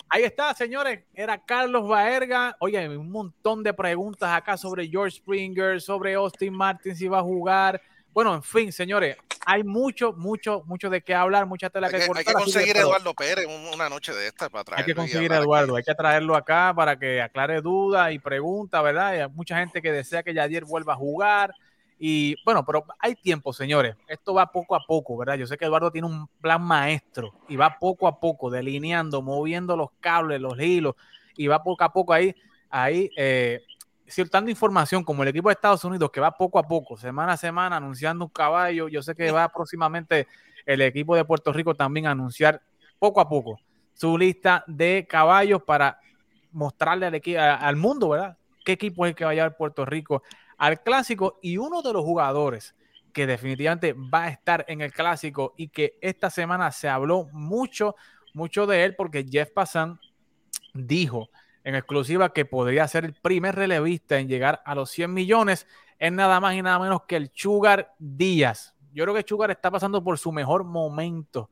Ahí está, señores. Era Carlos Baerga. Oye, un montón de preguntas acá sobre George Springer, sobre Austin Martin, si va a jugar. Bueno, en fin, señores, hay mucho, mucho, mucho de qué hablar, mucha tela que, cortar. Hay que conseguir a Eduardo Pérez una noche de esta para traerlo. Hay que conseguir a Eduardo, hay que traerlo acá para que aclare dudas y preguntas, ¿verdad? hay mucha gente que desea que Yadier vuelva a jugar. Y bueno, pero hay tiempo, señores. Esto va poco a poco, ¿verdad? Yo sé que Eduardo tiene un plan maestro y va poco a poco, delineando, moviendo los cables, los hilos, y va poco a poco ahí, ahí, eh, información como el equipo de Estados Unidos, que va poco a poco, semana a semana, anunciando un caballo. Yo sé que va próximamente el equipo de Puerto Rico también a anunciar poco a poco su lista de caballos para mostrarle al, al mundo, ¿verdad? ¿Qué equipo es el que va a llevar Puerto Rico al clásico y uno de los jugadores que definitivamente va a estar en el clásico y que esta semana se habló mucho, mucho de él porque Jeff Passan dijo en exclusiva que podría ser el primer relevista en llegar a los 100 millones es nada más y nada menos que el Sugar Díaz. Yo creo que Sugar está pasando por su mejor momento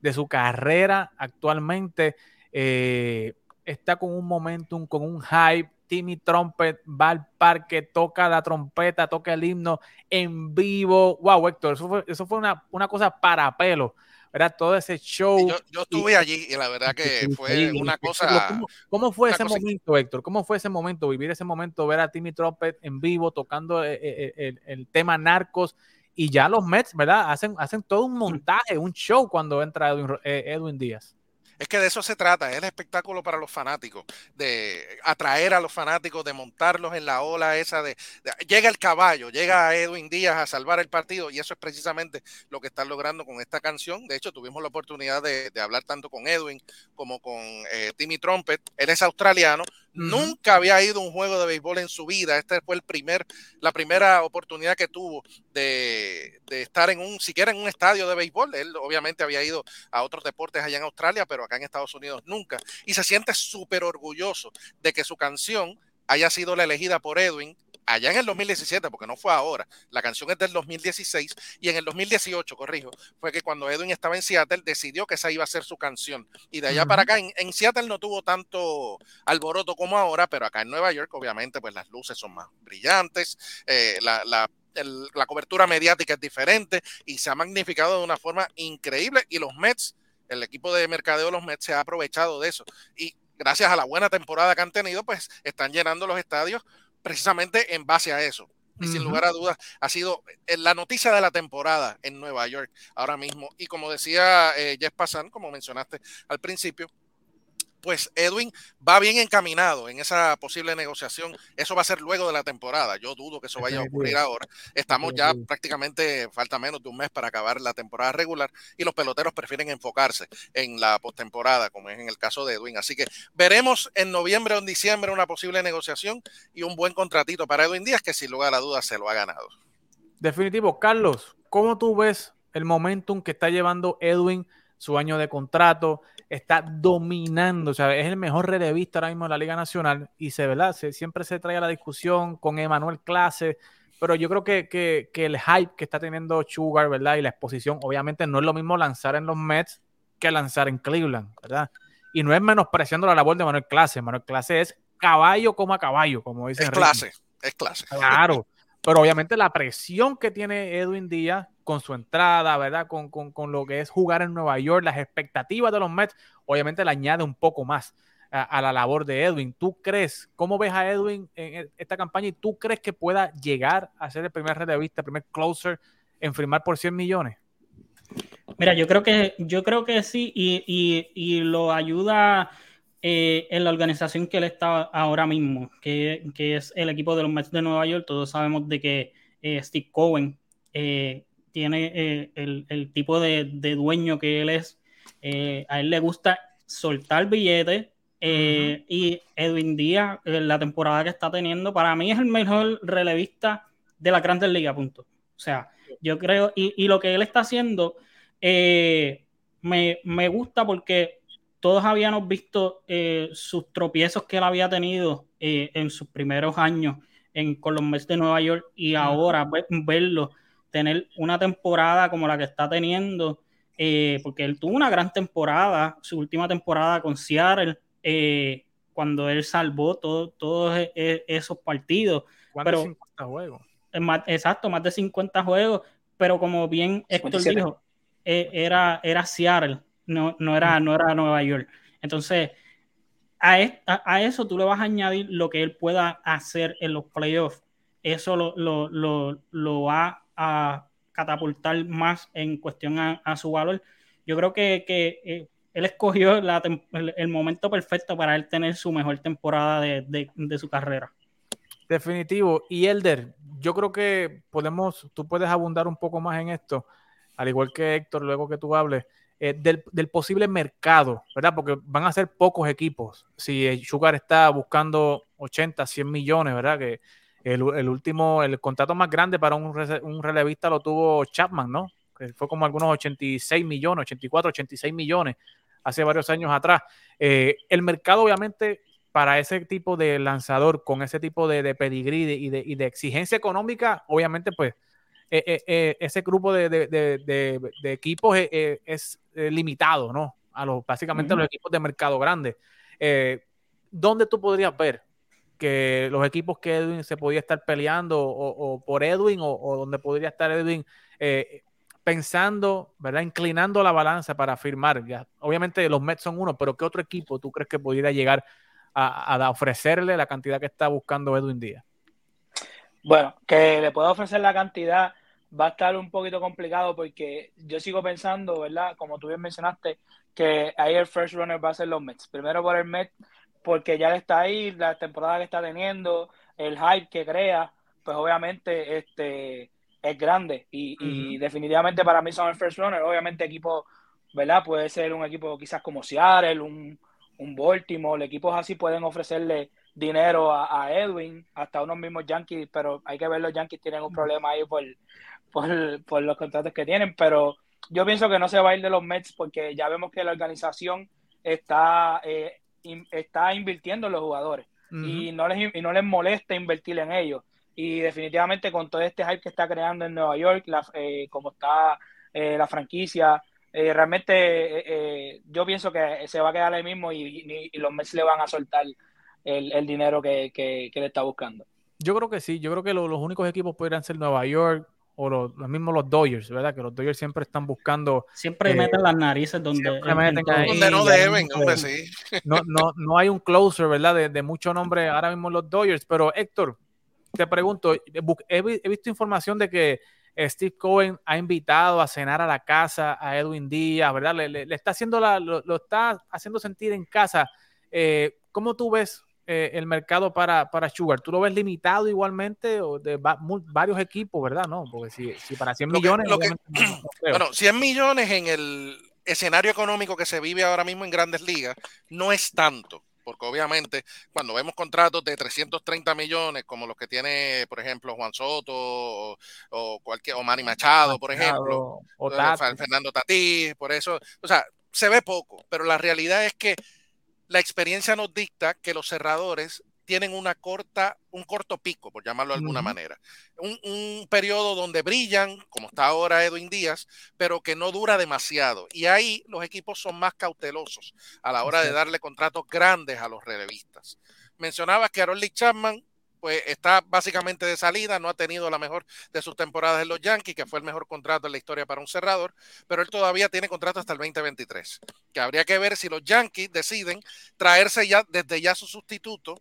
de su carrera actualmente. Eh, está con un momentum, con un hype Timmy Trumpet va al parque, toca la trompeta, toca el himno en vivo. Wow, Héctor, eso fue, eso fue una, una cosa para pelo. Era todo ese show. Yo, estuve allí y la verdad que fue una cosa. ¿Cómo, fue ese momento, Héctor? ¿Cómo fue ese momento, vivir ese momento, ver a Timmy Trumpet en vivo tocando eh, eh, eh, el, tema Narcos? Y ya los Mets, ¿verdad? Hacen, hacen todo un montaje, un show cuando entra Edwin Díaz. Es que de eso se trata, es el espectáculo para los fanáticos, de atraer a los fanáticos, de montarlos en la ola esa de, llega el caballo, llega Edwin Díaz a salvar el partido y eso es precisamente lo que están logrando con esta canción. De hecho, tuvimos la oportunidad de, hablar tanto con Edwin como con eh, Timmy Trumpet. Él es australiano, Nunca había ido a un juego de béisbol en su vida. Esta fue el primer, la primera oportunidad que tuvo de, estar en un, siquiera en un estadio de béisbol. Él obviamente había ido a otros deportes allá en Australia, pero acá en Estados Unidos nunca. Y se siente súper orgulloso de que su canción haya sido la elegida por Edwin allá en el 2017, porque no fue ahora, la canción es del 2016, y en el 2018, corrijo, fue que cuando Edwin estaba en Seattle decidió que esa iba a ser su canción. Y de allá para acá, en, Seattle no tuvo tanto alboroto como ahora, pero acá en Nueva York, obviamente, pues las luces son más brillantes, eh, la, la la cobertura mediática es diferente y se ha magnificado de una forma increíble y los Mets, el equipo de mercadeo de los Mets se ha aprovechado de eso y gracias a la buena temporada que han tenido, pues están llenando los estadios precisamente en base a eso. Y sin lugar a dudas, ha sido eh, la noticia de la temporada en Nueva York ahora mismo. Y como decía eh, Jeff Passan, como mencionaste al principio, pues Edwin va bien encaminado en esa posible negociación. Eso va a ser luego de la temporada. Yo dudo que eso vaya a ocurrir ahora. Estamos ya prácticamente, falta menos de un mes para acabar la temporada regular y los peloteros prefieren enfocarse en la postemporada, como es en el caso de Edwin. Así que veremos en noviembre o en diciembre una posible negociación y un buen contratito para Edwin Díaz, que sin lugar a dudas se lo ha ganado. Definitivo. Carlos, ¿cómo tú ves el momentum que está llevando Edwin? Su año de contrato, está dominando, o sea, es el mejor relevista ahora mismo en la Liga Nacional y se, ¿verdad? Se, siempre se trae a la discusión con Emanuel Clase, pero yo creo que, que, que, el hype que está teniendo Sugar, ¿verdad? Y la exposición, obviamente no es lo mismo lanzar en los Mets que lanzar en Cleveland, ¿verdad? Y no es menospreciando la labor de Manuel Clase, Manuel Clase es caballo como a caballo, como dice. Es clase, es clase. Claro, pero obviamente la presión que tiene Edwin Díaz con su entrada, ¿verdad? Con, con, con, lo que es jugar en Nueva York, las expectativas de los Mets, obviamente le añade un poco más a, la labor de Edwin. ¿Tú crees, cómo ves a Edwin en esta campaña y tú crees que pueda llegar a ser el primer relevista, el primer closer en firmar por 100 millones? Mira, yo creo que, yo creo que sí y, y, y lo ayuda eh, en la organización que él está ahora mismo, que, que, es el equipo de los Mets de Nueva York. Todos sabemos de que eh, Steve Cohen eh, tiene eh, el, el, tipo de, de, dueño que él es. a él le gusta soltar billetes. Uh -huh. Y Edwin Díaz, la temporada que está teniendo, para mí es el mejor relevista de la Grandes Liga, punto. O sea, yo creo, y, y lo que él está haciendo me, me gusta porque todos habíamos visto eh, sus tropiezos que él había tenido eh, en sus primeros años en, con los Mets de Nueva York y ahora ver, verlo tener una temporada como la que está teniendo, eh, porque él tuvo una gran temporada, su última temporada con Seattle, eh, cuando él salvó todos todo esos partidos. Pero, 50 juegos. Más, exacto, más de 50 juegos, pero como bien Héctor 57. dijo, eh, era, era Seattle no, no, era, no era Nueva York. Entonces, a, a, a, eso tú le vas a añadir lo que él pueda hacer en los playoffs. Eso lo, lo, lo, lo va a catapultar más en cuestión a, su valor. Yo creo que, que eh, él escogió el, momento perfecto para él tener su mejor temporada de, de, de, su carrera. Definitivo. Y Elder, yo creo que podemos, tú puedes abundar un poco más en esto, al igual que Héctor, luego que tú hables eh, del, del, posible mercado, ¿verdad? Porque van a ser pocos equipos. Si Sugar está buscando 80, 100 millones, ¿verdad? Que el, el último, el contrato más grande para un, un, relevista lo tuvo Chapman, ¿no? Que fue como algunos 86 millones, 84, 86 millones hace varios años atrás. Eh, el mercado, obviamente, para ese tipo de lanzador, con ese tipo de, de pedigrí y de, y de exigencia económica, obviamente, pues eh, eh, ese grupo de, de, de, de equipos es limitado, ¿no? A los, básicamente uh -huh. a los equipos de mercado grande. ¿Dónde tú podrías ver que los equipos que Edwin se podía estar peleando o, por Edwin o, donde podría estar Edwin pensando, ¿verdad? Inclinando la balanza para firmar. Obviamente los Mets son uno, pero ¿qué otro equipo tú crees que pudiera llegar a, a ofrecerle la cantidad que está buscando Edwin Díaz? Bueno, que le pueda ofrecer la cantidad va a estar un poquito complicado porque yo sigo pensando, ¿verdad? Como tú bien mencionaste, que ahí el first runner va a ser los Mets. Primero por el Mets, porque ya está ahí, la temporada que está teniendo, el hype que crea, pues obviamente este es grande y, uh -huh. y definitivamente para mí son el first runner. Obviamente equipo, ¿verdad? Puede ser un equipo quizás como Seattle, un, un Baltimore, equipos así pueden ofrecerle dinero a, a, Edwin, hasta unos mismos Yankees, pero hay que ver, los Yankees tienen un problema ahí por, por, por, los contratos que tienen, pero yo pienso que no se va a ir de los Mets porque ya vemos que la organización está, eh, in, está invirtiendo en los jugadores uh -huh. y, no les, y no les molesta invertir en ellos. Y definitivamente con todo este hype que está creando en Nueva York, la, eh, como está eh, la franquicia, eh, realmente eh, yo pienso que se va a quedar ahí mismo y, y, y los Mets le van a soltar el, el dinero que, que, que, le está buscando. Yo creo que sí, yo creo que lo, los únicos equipos podrían ser Nueva York o los, los, mismos los Dodgers, ¿verdad? Que los Dodgers siempre están buscando. Siempre eh, meten las narices donde, meten ahí, donde no deben, hombre, sí. No, no, no hay un closer, ¿verdad? De, de mucho nombre ahora mismo los Dodgers, pero Héctor, te pregunto, he, he visto información de que Steve Cohen ha invitado a cenar a la casa a Edwin Díaz, ¿verdad? Le, le, le está haciendo la, lo, lo, está haciendo sentir en casa. Eh, ¿Cómo tú ves eh, el mercado para, para Sugar? ¿Tú lo ves limitado igualmente o de va, muy, varios equipos, verdad? No, porque si, si para 100 millones... Lo que, lo que, no, bueno, 100 millones en el escenario económico que se vive ahora mismo en grandes ligas no es tanto. porque obviamente cuando vemos contratos de 330 millones, como los que tiene, por ejemplo, Juan Soto o, cualquier, o Manny Machado, por ejemplo, o Fernando Tatí, por eso, o sea, se ve poco, pero la realidad es que la experiencia nos dicta que los cerradores tienen una corta, un corto pico, por llamarlo de alguna manera. Un, periodo donde brillan, como está ahora Edwin Díaz, pero que no dura demasiado. Y ahí los equipos son más cautelosos a la hora de darle contratos grandes a los relevistas. Mencionabas que Lee Chapman pues está básicamente de salida, no ha tenido la mejor de sus temporadas en los Yankees, que fue el mejor contrato en la historia para un cerrador, pero él todavía tiene contrato hasta el 2023, que habría que ver si los Yankees deciden traerse ya desde ya su sustituto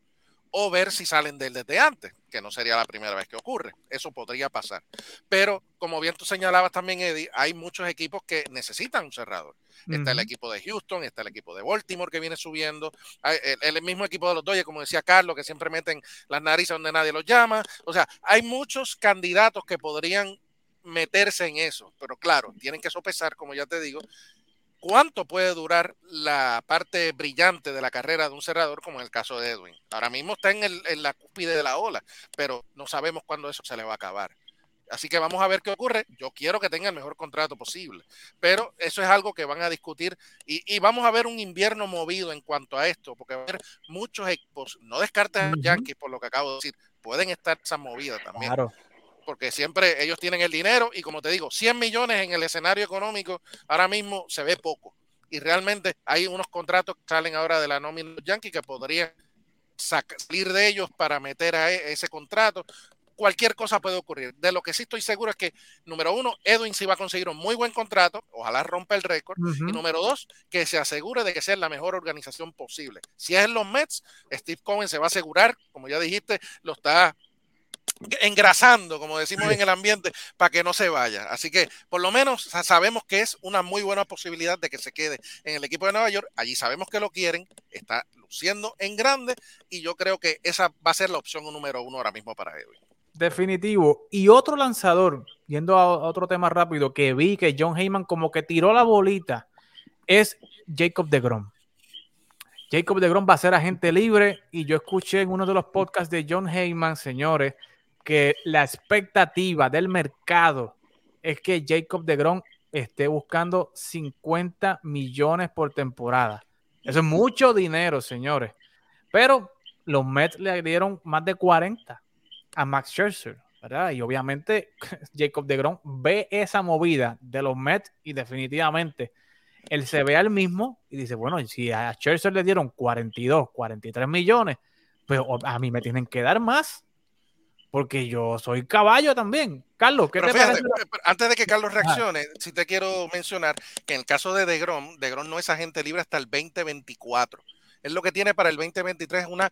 o ver si salen de él desde antes, que no sería la primera vez que ocurre. Eso podría pasar. Pero, como bien tú señalabas también, Eddie, hay muchos equipos que necesitan un cerrador. Está el equipo de Houston, está el equipo de Baltimore que viene subiendo, el, mismo equipo de los Dodgers, como decía Carlos, que siempre meten las narices donde nadie los llama. O sea, hay muchos candidatos que podrían meterse en eso, pero claro, tienen que sopesar, como ya te digo, cuánto puede durar la parte brillante de la carrera de un cerrador, como en el caso de Edwin. Ahora mismo está en, el, en la cúspide de la ola, pero no sabemos cuándo eso se le va a acabar. Así que vamos a ver qué ocurre. Yo quiero que tenga el mejor contrato posible, pero eso es algo que van a discutir y, vamos a ver un invierno movido en cuanto a esto, porque va a haber muchos equipos, no descartes a Yankees por lo que acabo de decir, pueden estar esas movidas también. Claro porque siempre ellos tienen el dinero y como te digo, 100 millones en el escenario económico ahora mismo se ve poco. Y realmente hay unos contratos que salen ahora de la nómina de los Yankees que podrían salir de ellos para meter a e, ese contrato. Cualquier cosa puede ocurrir. De lo que sí estoy seguro es que, número uno, Edwin sí va a conseguir un muy buen contrato, ojalá rompa el récord. Y número dos, que se asegure de que sea la mejor organización posible. Si es en los Mets, Steve Cohen se va a asegurar, como ya dijiste, lo está engrasando, como decimos en el ambiente, para que no se vaya. Así que por lo menos sabemos que es una muy buena posibilidad de que se quede en el equipo de Nueva York. Allí sabemos que lo quieren, está luciendo en grande y yo creo que esa va a ser la opción número uno ahora mismo para Edwin. Definitivo. Y otro lanzador, yendo a otro tema rápido, que vi que John Heyman como que tiró la bolita, es Jacob de Grom. Jacob de Grom va a ser agente libre y yo escuché en uno de los podcasts de John Heyman, señores, que la expectativa del mercado es que Jacob de Grom esté buscando 50 millones por temporada. Eso es mucho dinero, señores. Pero los Mets le dieron más de 40 a Max Scherzer, ¿verdad? Y obviamente Jacob de Grom ve esa movida de los Mets y definitivamente él se ve al mismo y dice, bueno, si a Scherzer le dieron 42, 43 millones, pues a mí me tienen que dar más porque yo soy caballo también. Carlos, ¿qué te parece? Antes de que Carlos reaccione, sí te quiero mencionar que en el caso de DeGrom, DeGrom no es agente libre hasta el 2024. Es lo que tiene para el 2023 una,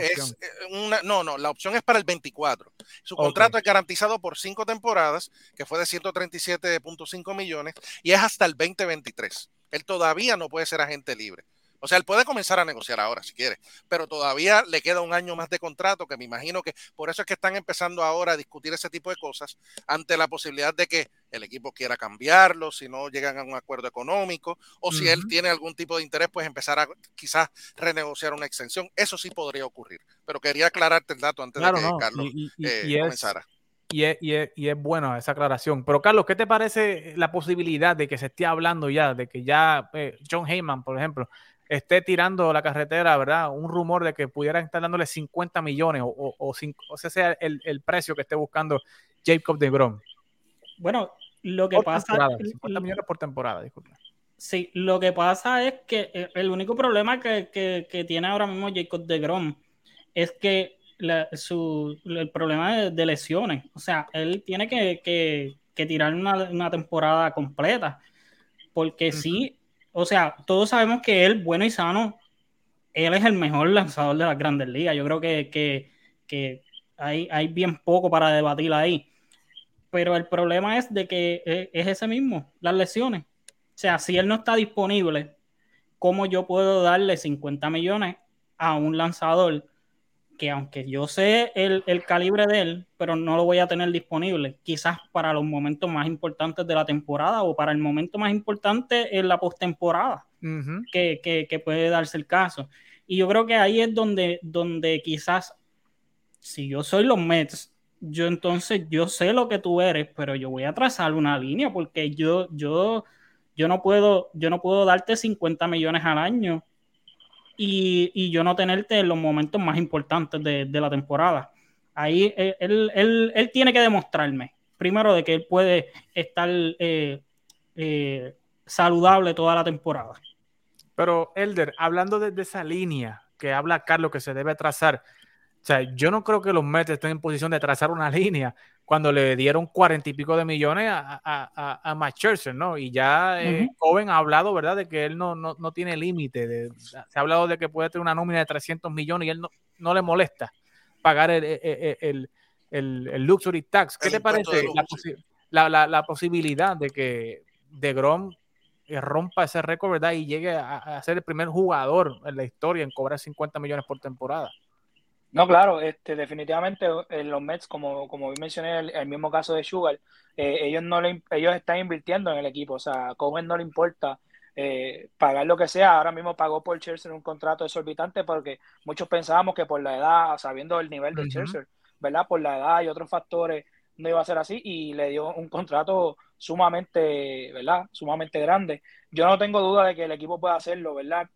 es eh, una no, no, la opción es para el 24. Su contrato es garantizado por cinco temporadas, que fue de 137.5 millones, y es hasta el 2023. Él todavía no puede ser agente libre. O sea, él puede comenzar a negociar ahora si quiere, pero todavía le queda un año más de contrato, que me imagino que por eso es que están empezando ahora a discutir ese tipo de cosas ante la posibilidad de que el equipo quiera cambiarlo, si no llegan a un acuerdo económico, o si él tiene algún tipo de interés, pues empezar a quizás renegociar una extensión. Eso sí podría ocurrir, pero quería aclararte el dato antes de que Carlos eh, comenzara. Y es, y, y es, buena esa aclaración. Pero Carlos, ¿qué te parece la posibilidad de que se esté hablando ya, de que ya eh, John Heyman, por ejemplo, esté tirando la carretera, ¿verdad? Un rumor de que pudieran estar dándole 50 millones o, o, o, ese sea el, precio que esté buscando Jacob de Grom. Bueno, lo que pasa... 50 millones por temporada, disculpe. Sí, lo que pasa es que eh, el único problema que, tiene ahora mismo Jacob de Grom es que su, el problema de, lesiones. O sea, él tiene que, tirar una, temporada completa. Porque sí, o sea, todos sabemos que él, bueno y sano, él es el mejor lanzador de las grandes ligas. Yo creo que, hay, hay, bien poco para debatir ahí. Pero el problema es de que e, es ese mismo, las lesiones. O sea, si él no está disponible, ¿cómo yo puedo darle 50 millones a un lanzador que aunque yo sé el, calibre de él, pero no lo voy a tener disponible, quizás para los momentos más importantes de la temporada o para el momento más importante en la postemporada, que, que, puede darse el caso. Y yo creo que ahí es donde, donde quizás, si yo soy los Mets, yo entonces yo sé lo que tú eres, pero yo voy a trazar una línea porque yo, yo, yo no puedo, yo no puedo darte 50 millones al año y, yo no tenerte en los momentos más importantes de, de la temporada. Ahí eh, él, él, él, tiene que demostrarme, primero, de que él puede estar eh, eh, saludable toda la temporada. Pero, Elder, hablando de, de, esa línea que habla Carlos que se debe trazar, o sea, yo no creo que los Mets estén en posición de trazar una línea cuando le dieron cuarenta y pico de millones a, a, a, Matt Scherzer, ¿no? Y ya eh, Cohen ha hablado, ¿verdad?, de que él no, no, no tiene límite. Se ha hablado de que puede tener una nómina de 300 millones y él no, no le molesta pagar el, el, el, el luxury tax. ¿Qué te parece la, la, la, posibilidad de que de Grom eh, rompa ese récord, ¿verdad? Y llegue a, a, ser el primer jugador en la historia en cobrar 50 millones por temporada. No, claro, este, definitivamente en los Mets, como, como mencioné, el, el mismo caso de Sugar, eh, ellos no le, ellos están invirtiendo en el equipo, o sea, a Cohen no le importa eh, pagar lo que sea. Ahora mismo pagó por Scherzer un contrato exorbitante porque muchos pensábamos que por la edad, sabiendo el nivel de uh -huh. Scherzer, ¿verdad? Por la edad y otros factores no iba a ser así y le dio un contrato sumamente, ¿verdad? Sumamente grande. Yo no tengo duda de que el equipo pueda hacerlo, ¿verdad?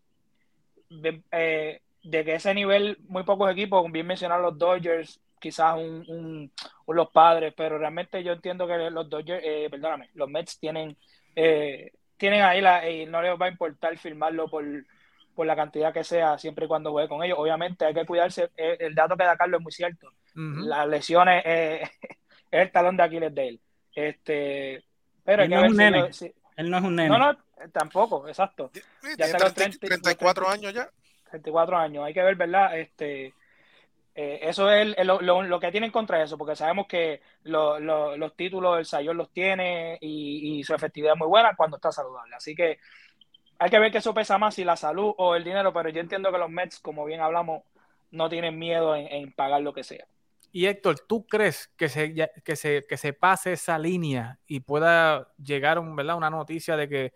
Eh, de que ese nivel, muy pocos equipos, bien mencionar los Dodgers, quizás un, un, un, los padres, pero realmente yo entiendo que los Dodgers, eh, perdóname, los Mets tienen, eh, tienen ahí la, y no les va a importar firmarlo por, por la cantidad que sea, siempre y cuando juegue con ellos. Obviamente hay que cuidarse, eh, el dato que da Carlos es muy cierto, uh -huh. las lesiones es el talón de Aquiles de él. Este, pero él, no es un nene. Si, él no es un nene. No, no, tampoco, exacto. Sí, ya tiene 30, 34 30, años ya. 34 años. Hay que ver, ¿verdad? Este, eh, eso es el, lo, lo, lo, que tienen contra eso, porque sabemos que lo, los títulos el Sayón los tiene y, y, su efectividad es muy buena cuando está saludable. Así que hay que ver que eso pesa más si la salud o el dinero, pero yo entiendo que los Mets, como bien hablamos, no tienen miedo en, en pagar lo que sea. Y Héctor, ¿tú crees que se, que se, que se pase esa línea y pueda llegar ¿verdad? una noticia de que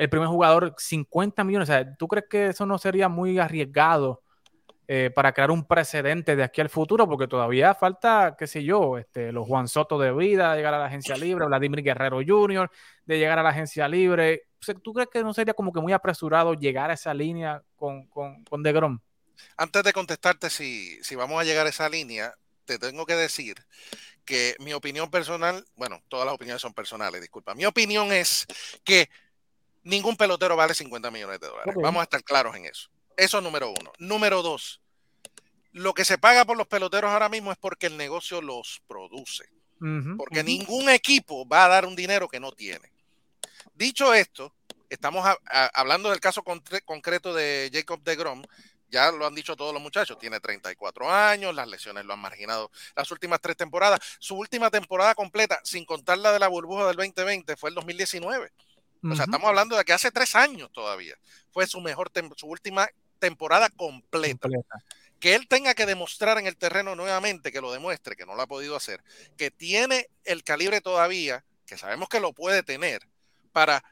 el primer jugador 50 millones. O sea, ¿tú crees que eso no sería muy arriesgado eh, para crear un precedente de aquí al futuro? Porque todavía falta, qué sé yo, este, los Juan Soto de vida, de llegar a la agencia libre, Vladimir Guerrero Jr., de llegar a la agencia libre. ¿Tú crees que no sería como que muy apresurado llegar a esa línea con, con, con DeGrom? Antes de contestarte si, si vamos a llegar a esa línea, te tengo que decir que mi opinión personal, bueno, todas las opiniones son personales, disculpa. Mi opinión es que ningún pelotero vale 50 millones de dólares. Okay. Vamos a estar claros en eso. Eso es número uno. Número dos, lo que se paga por los peloteros ahora mismo es porque el negocio los produce. Uh -huh, porque uh -huh. ningún equipo va a dar un dinero que no tiene. Dicho esto, estamos a, a, hablando del caso concreto de Jacob de Grom. Ya lo han dicho todos los muchachos, tiene 34 años, las lesiones lo han marginado las últimas tres temporadas. Su última temporada completa, sin contar la de la burbuja del 2020, fue el 2019. O sea, estamos hablando de que hace tres años todavía fue su mejor, su última temporada completa. completa. Que él tenga que demostrar en el terreno nuevamente, que lo demuestre, que no lo ha podido hacer, que tiene el calibre todavía, que sabemos que lo puede tener, para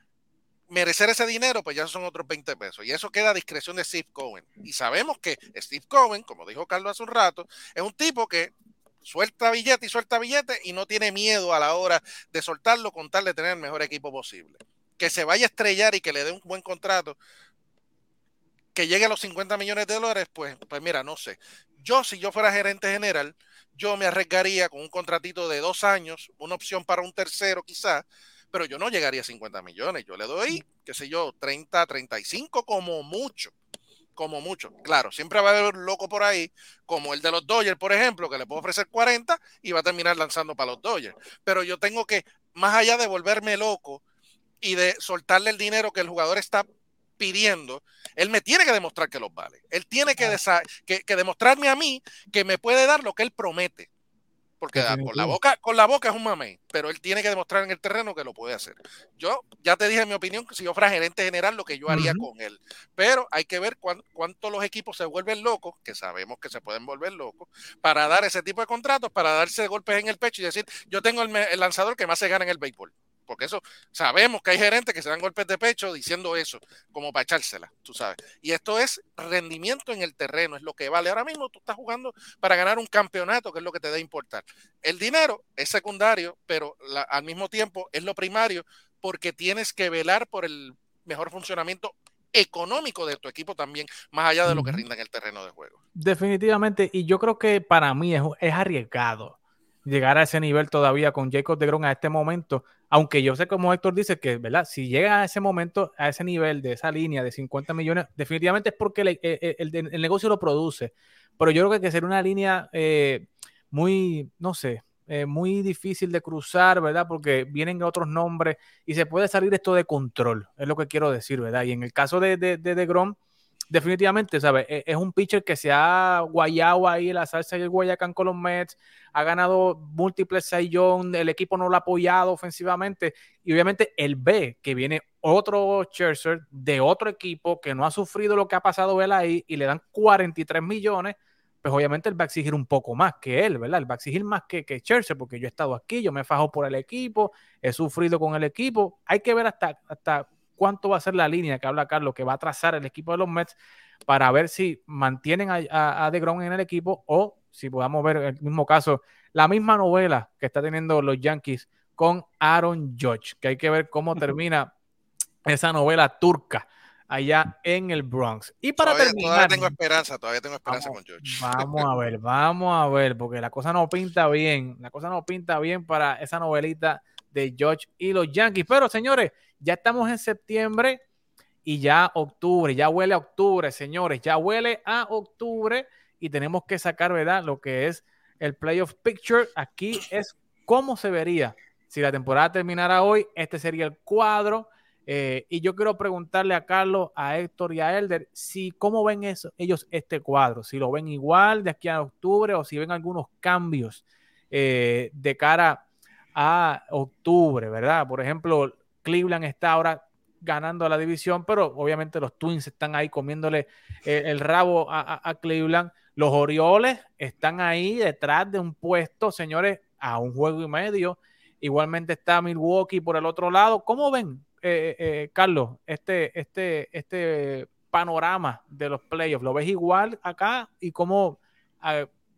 merecer ese dinero, pues ya son otros 20 pesos. Y eso queda a discreción de Steve Cohen. Y sabemos que Steve Cohen, como dijo Carlos hace un rato, es un tipo que suelta billete y suelta billete y no tiene miedo a la hora de soltarlo con tal de tener el mejor equipo posible que se vaya a estrellar y que le dé un buen contrato, que llegue a los 50 millones de dólares, pues, pues mira, no sé. Yo, si yo fuera gerente general, yo me arriesgaría con un contratito de dos años, una opción para un tercero quizás, pero yo no llegaría a 50 millones. Yo le doy, qué sé yo, 30, 35 como mucho. Como mucho. Claro, siempre va a haber un loco por ahí, como el de los Dodgers, por ejemplo, que le puedo ofrecer 40 y va a terminar lanzando para los Dodgers. Pero yo tengo que, más allá de volverme loco, y de soltarle el dinero que el jugador está pidiendo, él me tiene que demostrar que los vale. Él tiene que, que, que demostrarme a mí que me puede dar lo que él promete. Porque da, con, la boca, con la boca es un mamey, pero él tiene que demostrar en el terreno que lo puede hacer. Yo ya te dije mi opinión, si yo fuera gerente general, lo que yo haría uh -huh. con él. Pero hay que ver cuán, cuánto los equipos se vuelven locos, que sabemos que se pueden volver locos, para dar ese tipo de contratos, para darse golpes en el pecho y decir, yo tengo el, el lanzador que más se gana en el béisbol porque eso sabemos que hay gerentes que se dan golpes de pecho diciendo eso, como para echársela, tú sabes. Y esto es rendimiento en el terreno, es lo que vale. Ahora mismo tú estás jugando para ganar un campeonato, que es lo que te debe importar. El dinero es secundario, pero al mismo tiempo es lo primario, porque tienes que velar por el mejor funcionamiento económico de tu equipo también, más allá de lo que rinda en el terreno de juego. Definitivamente, y yo creo que para mí es, es arriesgado llegar a ese nivel todavía con Jacob de Gron a este momento, aunque yo sé como Héctor dice que, ¿verdad? Si llega a ese momento, a ese nivel de esa línea de 50 millones, definitivamente es porque el, el, negocio lo produce, pero yo creo que, sería una línea eh, muy, no sé, eh, muy difícil de cruzar, ¿verdad? Porque vienen otros nombres y se puede salir esto de control, es lo que quiero decir, ¿verdad? Y en el caso de, de, de, Grom, definitivamente, ¿sabes? E, es un pitcher que se ha guayado ahí la salsa el Guayacán con los Mets, ha ganado múltiples Young, el equipo no lo ha apoyado ofensivamente y obviamente él ve que viene otro Scherzer de otro equipo que no ha sufrido lo que ha pasado él ahí y le dan 43 millones pues obviamente él va a exigir un poco más que él, ¿verdad? Él va a exigir más que, que porque yo he estado aquí, yo me he fajado por el equipo, he sufrido con el equipo. Hay que ver hasta, hasta cuánto va a ser la línea que habla Carlos, que va a trazar el equipo de los Mets para ver si mantienen a, a, DeGrom en el equipo o si podamos ver el mismo caso, la misma novela que está teniendo los Yankees con Aaron Judge, que hay que ver cómo termina esa novela turca allá en el Bronx. Y para terminar. Todavía tengo esperanza, todavía tengo esperanza con George. Vamos a ver, vamos a ver, porque la cosa no pinta bien. La cosa no pinta bien para esa novelita de George y los Yankees. Pero señores, ya estamos en septiembre y ya octubre, ya huele a octubre, señores, ya huele a octubre y tenemos que sacar, ¿verdad? Lo que es el playoff picture. Aquí es cómo se vería si la temporada terminara hoy. Este sería el cuadro eh, y yo quiero preguntarle a Carlos, a Héctor y a Elder si cómo ven eso, ellos este cuadro, si lo ven igual de aquí a octubre o si ven algunos cambios eh, de cara a octubre, ¿verdad? Por ejemplo, Cleveland está ahora ganando la división, pero obviamente los Twins están ahí comiéndole eh, el rabo a, Cleveland. Los Orioles están ahí detrás de un puesto, señores, a un juego y medio. Igualmente está Milwaukee por el otro lado. ¿Cómo ven eh, eh, Carlos, este, este, este panorama de los playoffs, ¿lo ves igual acá? ¿Y cómo,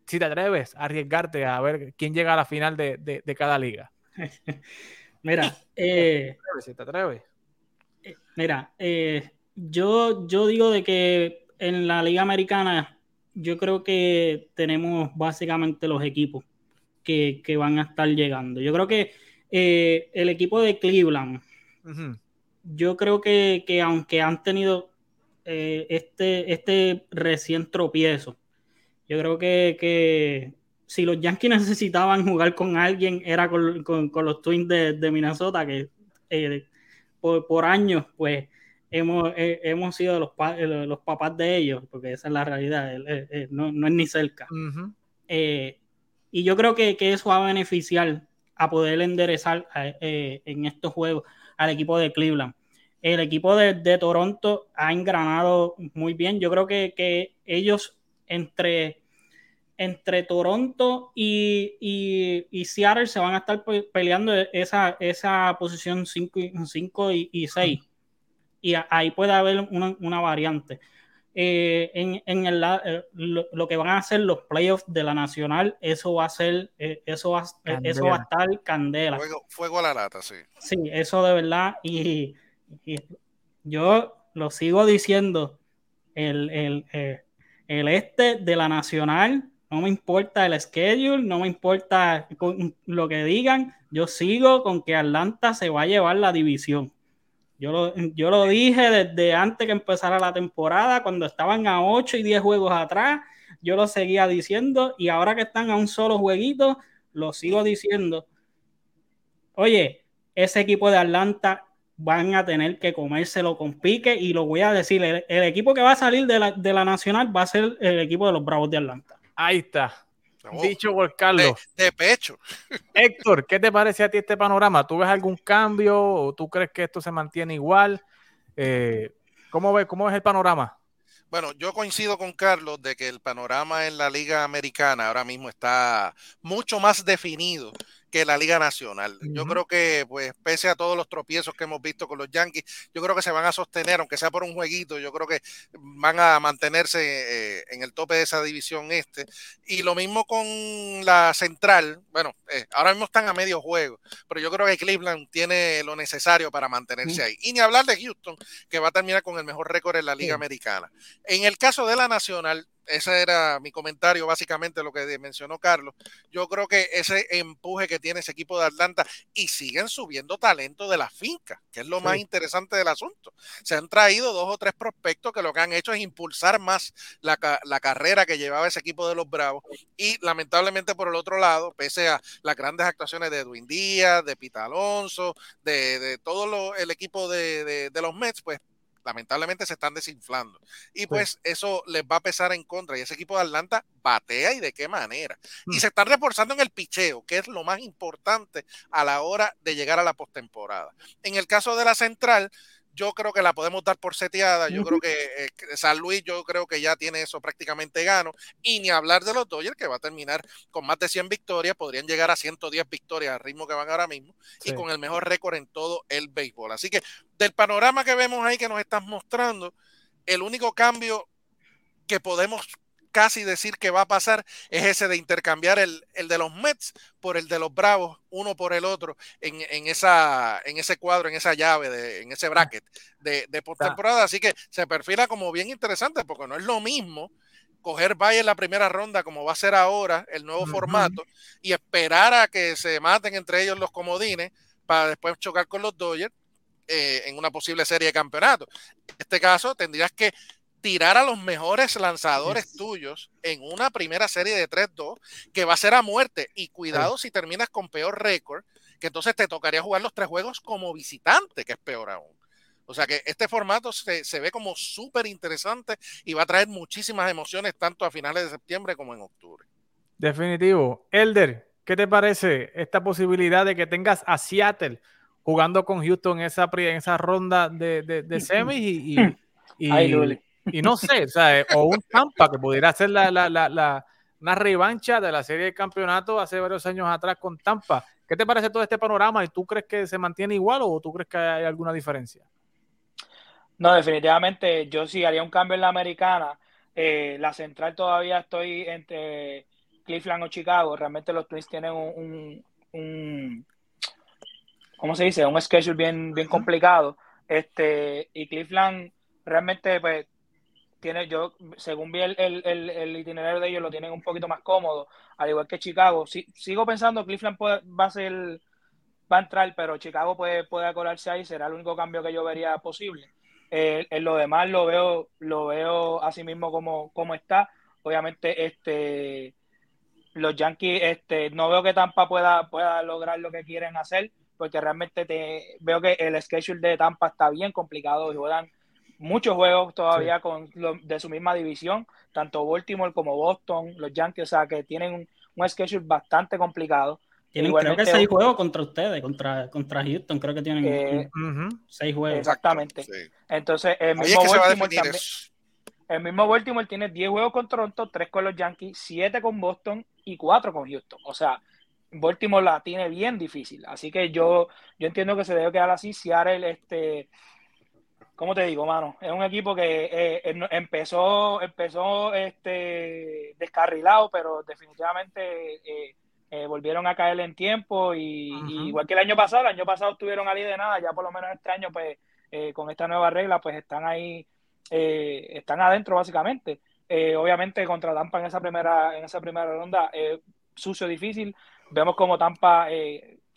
si te atreves a arriesgarte a ver quién llega a la final de, cada liga? Mira, eh, si te atreves. Mira, yo, yo digo de que en la liga americana yo creo que tenemos básicamente los equipos que, van a estar llegando. Yo creo que el equipo de Cleveland, yo creo que, aunque han tenido eh, este, este recién tropiezo, yo creo que, si los Yankees necesitaban jugar con alguien, era con, los Twins de, Minnesota, que eh, por, años, pues hemos, eh, hemos sido los, los papás de ellos, porque esa es la realidad, no, es ni cerca. y yo creo que, eso va a beneficiar a poder enderezar en estos juegos al equipo de Cleveland. El equipo de, Toronto ha engranado muy bien. Yo creo que, ellos entre, entre Toronto y, y, Seattle se van a estar peleando esa, esa posición 5 y 6. Y, ahí puede haber una, variante. Eh, en, en el, eh, lo, que van a hacer los playoffs de la nacional, eso va a ser, eh, eso, va, eso va a estar candela. Fuego, a la lata, sí. Sí, eso de verdad. Y, yo lo sigo diciendo, el, el, este de la nacional, no me importa el schedule, no me importa lo que digan, yo sigo con que Atlanta se va a llevar la división. Yo lo, yo lo dije desde antes que empezara la temporada, cuando estaban a 8 y 10 juegos atrás, yo lo seguía diciendo y ahora que están a un solo jueguito, lo sigo diciendo. Oye, ese equipo de Atlanta van a tener que comérselo con pique y lo voy a decir, el, equipo que va a salir de la, de la Nacional va a ser el equipo de los Bravos de Atlanta. Ahí está. Dicho por Carlos. De, pecho. Héctor, ¿qué te parece a ti este panorama? ¿Tú ves algún cambio o tú crees que esto se mantiene igual? Eh, ¿cómo, ves, ¿Cómo ves el panorama? Bueno, yo coincido con Carlos de que el panorama en la liga americana ahora mismo está mucho más definido que la Liga Nacional. Yo creo que, pues, pese a todos los tropiezos que hemos visto con los Yankees, yo creo que se van a sostener, aunque sea por un jueguito, yo creo que van a mantenerse eh, en el tope de esa división este. Y lo mismo con la central, bueno, eh, ahora mismo están a medio juego, pero yo creo que Cleveland tiene lo necesario para mantenerse ahí. Y ni hablar de Houston, que va a terminar con el mejor récord en la Liga Americana. En el caso de la Nacional, ese era mi comentario, básicamente lo que mencionó Carlos. Yo creo que ese empuje que tiene ese equipo de Atlanta y siguen subiendo talento de la finca, que es lo más interesante del asunto. Se han traído dos o tres prospectos que lo que han hecho es impulsar más la, carrera que llevaba ese equipo de los Bravos. Y lamentablemente por el otro lado, pese a las grandes actuaciones de Edwin Díaz, de Pita Alonso, de, todo el equipo de, de los Mets, pues lamentablemente se están desinflando. Y pues eso les va a pesar en contra. Y ese equipo de Atlanta batea y de qué manera. Y mm. se están reforzando en el picheo, que es lo más importante a la hora de llegar a la postemporada. En el caso de la central, yo creo que la podemos dar por seteada. Yo creo que eh, San Luis, yo creo que ya tiene eso prácticamente gano. Y ni hablar de los Dodgers, que va a terminar con más de 100 victorias, podrían llegar a 110 victorias al ritmo que van ahora mismo y con el mejor récord en todo el béisbol. Así que del panorama que vemos ahí que nos estás mostrando, el único cambio que podemos casi decir que va a pasar es ese de intercambiar el, de los Mets por el de los Bravos, uno por el otro, en, esa, en ese cuadro, en esa llave, de, en ese bracket de, de postemporada. Así que se perfila como bien interesante, porque no es lo mismo coger Valle en la primera ronda, como va a ser ahora el nuevo formato, y esperar a que se maten entre ellos los comodines para después chocar con los Dodgers eh, en una posible serie de campeonato. En este caso, tendrías que tirar a los mejores lanzadores tuyos en una primera serie de 3-2 que va a ser a muerte. Y cuidado si terminas con peor récord, que entonces te tocaría jugar los tres juegos como visitante, que es peor aún. O sea que este formato se, se ve como súper interesante y va a traer muchísimas emociones tanto a finales de septiembre como en octubre. Definitivo. Elder, ¿qué te parece esta posibilidad de que tengas a Seattle jugando con Houston en esa, en esa ronda de, de, semis y, y, y no sé, o, sea, eh, o un Tampa que pudiera ser la, la, la, una revancha de la serie de campeonato hace varios años atrás con Tampa. ¿Qué te parece todo este panorama? ¿Y tú crees que se mantiene igual o tú crees que hay alguna diferencia? No, definitivamente yo sí haría un cambio en la americana. Eh, la central todavía estoy entre Cleveland o Chicago. Realmente los Twins tienen un, un, ¿cómo se dice? Un schedule bien, bien complicado. Este, y Cleveland realmente pues tiene, yo, según vi el, el, itinerario de ellos, lo tienen un poquito más cómodo, al igual que Chicago. sigo pensando que Cleveland va a ser, va a entrar, pero Chicago puede, puede ahí, será el único cambio que yo vería posible. Eh, en lo demás lo veo, lo veo así mismo como, como está. Obviamente, este los Yankees, este, no veo que Tampa pueda, pueda lograr lo que quieren hacer, porque realmente te, veo que el schedule de Tampa está bien complicado y juegan muchos juegos todavía con de su misma división, tanto Baltimore como Boston, los Yankees, o sea que tienen un, un schedule bastante complicado. Tienen creo que seis juegos contra ustedes, contra, contra Houston, creo que tienen eh, seis juegos. Exactamente. Entonces, el mismo, Baltimore también, el mismo Baltimore tiene 10 juegos con Toronto, 3 con los Yankees, 7 con Boston y 4 con Houston. O sea, Baltimore la tiene bien difícil. Así que yo, yo entiendo que se debe quedar así. Seattle, este, ¿cómo te digo, mano? Es un equipo que eh, empezó, empezó este, descarrilado, pero definitivamente eh, eh, volvieron a caer en tiempo y, igual que el año pasado, el año pasado estuvieron ahí de nada, ya por lo menos este año, pues con esta nueva regla, pues están ahí, están adentro básicamente. obviamente contra Tampa en esa primera, en esa primera ronda, sucio, difícil. Vemos como Tampa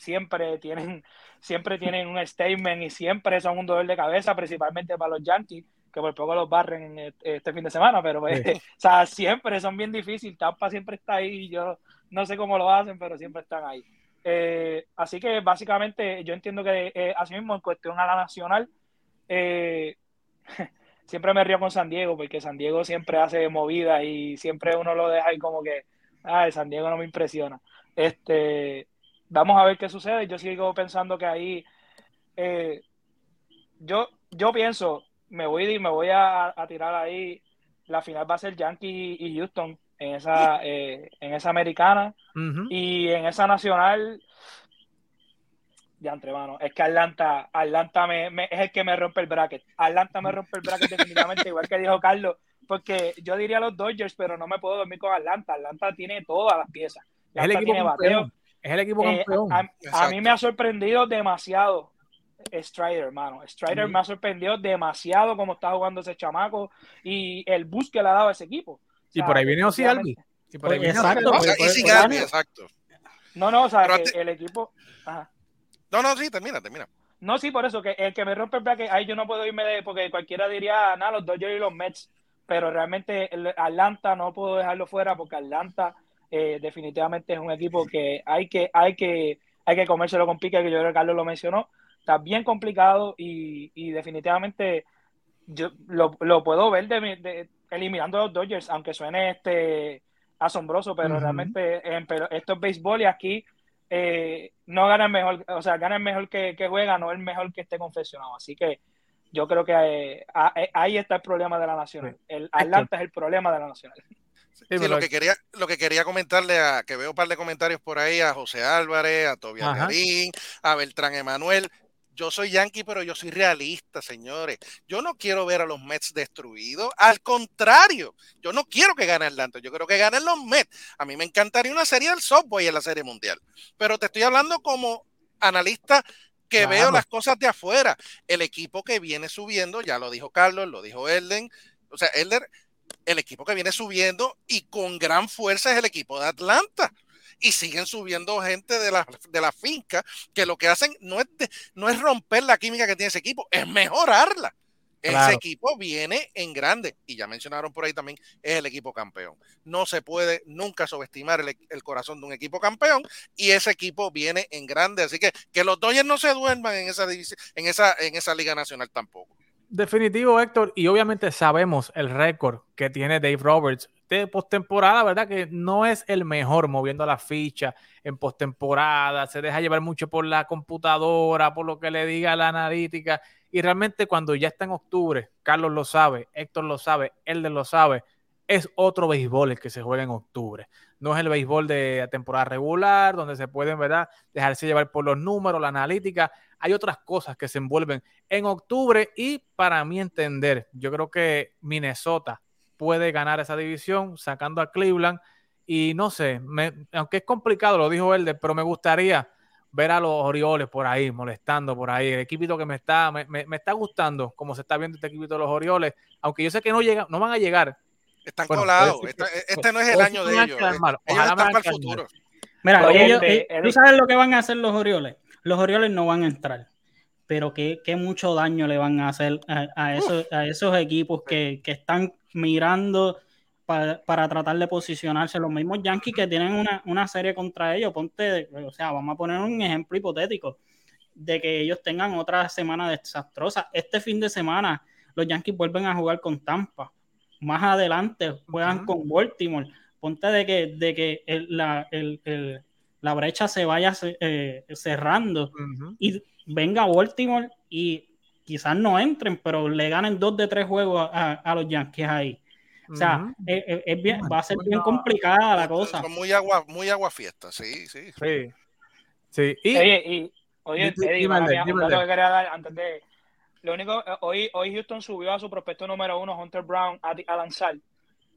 siempre tienen siempre tienen un statement y siempre son un dolor de cabeza, principalmente para los Yankees, que por poco los barren este fin de semana, pero pues, o sea, siempre son bien difíciles. Tampa siempre está ahí, yo no sé cómo lo hacen, pero siempre están ahí. Eh, así que básicamente yo entiendo que eh, así mismo en cuestión a la nacional, eh, siempre me río con San Diego, porque San Diego siempre hace movidas y siempre uno lo deja ahí como que, ay, San Diego no me impresiona. Este, vamos a ver qué sucede. Yo sigo pensando que ahí, eh, yo, yo pienso, me voy, me voy a, tirar ahí, la final va a ser Yankee y Houston. en esa, eh, en esa americana y en esa nacional. Ya entre manos, es que Atlanta, Atlanta me, es el que me rompe el bracket. Atlanta me rompe el bracket definitivamente, igual que dijo Carlos, porque yo diría los Dodgers, pero no me puedo dormir con Atlanta. Atlanta tiene todas las piezas. el equipo campeón. Es el equipo eh, campeón. a, mí me ha sorprendido demasiado Strider, hermano. Strider me ha sorprendido demasiado cómo está jugando ese chamaco y el boost que le ha dado a ese equipo. y por ahí viene Ozzy Albi. por ahí viene exacto. exacto. No, no, o sea, el equipo. No, no, sí, termina, termina. No, sí, por eso, que el que me rompe el que ahí yo no puedo irme de, porque cualquiera diría, nada, los Dodgers y los Mets, pero realmente el Atlanta no puedo dejarlo fuera porque Atlanta eh, definitivamente es un equipo que hay que, hay que, hay que comérselo con pique, que yo creo que Carlos lo mencionó, está bien complicado y, definitivamente yo lo, puedo ver de, eliminando a los Dodgers, aunque suene este asombroso, pero realmente esto es béisbol y aquí eh, no ganan mejor, o sea, ganan mejor que, que juega, no el mejor que esté confesionado. Así que yo creo que eh, eh, ahí está el problema de la nacional. El Atlanta es el problema de la nacional. Lo que quería, lo que quería comentarle a, que veo un par de comentarios por ahí, a José Álvarez, a Tobias Garín, a Beltrán Emanuel, yo soy yankee, pero yo soy realista, señores. Yo no quiero ver a los Mets destruidos. Al contrario, yo no quiero que gane Atlanta. Yo quiero que ganen los Mets. A mí me encantaría una serie del softball en la serie mundial. Pero te estoy hablando como analista que veo las cosas de afuera. El equipo que viene subiendo, ya lo dijo Carlos, lo dijo Elden. O sea, Elder, el equipo que viene subiendo y con gran fuerza es el equipo de Atlanta y siguen subiendo gente de la, de la finca que lo que hacen no es, no es romper la química que tiene ese equipo, es mejorarla. Ese equipo viene en grande y ya mencionaron por ahí también, es el equipo campeón. No se puede nunca subestimar el, corazón de un equipo campeón y ese equipo viene en grande. Así que que los Dodgers no se duerman en esa, en esa, en esa liga nacional tampoco. Definitivo, Héctor, y obviamente sabemos el récord que tiene Dave Roberts de postemporada, ¿verdad? Que no es el mejor moviendo la ficha en postemporada, se deja llevar mucho por la computadora, por lo que le diga la analítica, y realmente cuando ya está en octubre, Carlos lo sabe, Héctor lo sabe, Elder lo sabe, es otro béisbol el que se juega en octubre. No es el béisbol de temporada regular, donde se pueden, ¿verdad?, dejarse llevar por los números, la analítica. Hay otras cosas que se envuelven en octubre y para mi entender, yo creo que Minnesota puede ganar esa división sacando a Cleveland. Y no sé, aunque es complicado, lo dijo él, pero me gustaría ver a los Orioles por ahí, molestando por ahí. El equipito que me está, me, está gustando, como se está viendo este equipito de los Orioles, aunque yo sé que no llega, no van a llegar. Están colados. Este, este, no es el año de ellos. ellos están para el futuro. Mira, ellos, eh, ¿tú sabes lo que van a hacer los Orioles? Los Orioles no van a entrar pero qué, mucho daño le van a hacer a, esos, a esos, equipos que, están mirando para, tratar de posicionarse. Los mismos Yankees que tienen una, serie contra ellos, ponte, o sea, vamos a poner un ejemplo hipotético de que ellos tengan otra semana desastrosa. Este fin de semana los Yankees vuelven a jugar con Tampa. Más adelante juegan con Baltimore. Ponte de que, de que la, la brecha se vaya eh, cerrando y venga Baltimore y quizás no entren, pero le ganen dos de tres juegos a, los Yankees ahí. O sea, es, bien, va a ser bien complicada la cosa. Son muy agua, muy agua fiesta, sí, sí. Sí. sí. Y, oye, y, oye, Eddie, lo que quería dar antes de. Lo único, hoy, hoy Houston subió a su prospecto número uno, Hunter Brown, a, lanzar.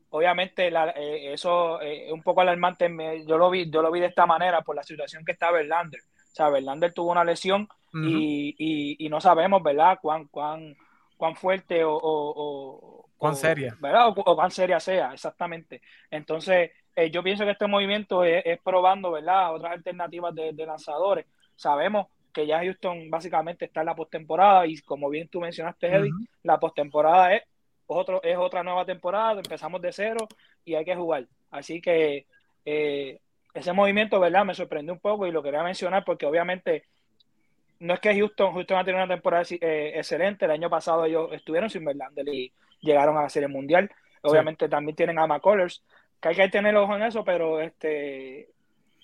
Obviamente, la, eh, eso eh, es un poco alarmante. yo, lo vi, yo lo vi de esta manera por la situación que está Verlander. O sea, Verlander tuvo una lesión y, no sabemos, ¿verdad?, cuán, cuán, cuán fuerte o, cuán seria. ¿verdad? O, cuán seria sea, exactamente. Entonces, eh, yo pienso que este movimiento es, probando, ¿verdad?, otras alternativas de, lanzadores. Sabemos que ya Houston básicamente está en la postemporada y como bien tú mencionaste, Eddie, la postemporada es, otro, es otra nueva temporada, empezamos de cero y hay que jugar. Así que eh, ese movimiento, ¿verdad? Me sorprendió un poco y lo quería mencionar porque obviamente no es que Houston, Houston ha tenido una temporada eh, excelente. El año pasado ellos estuvieron sin Verlander y llegaron a la Serie Mundial. Obviamente también tienen a McCullers, que hay que tener ojo en eso, pero este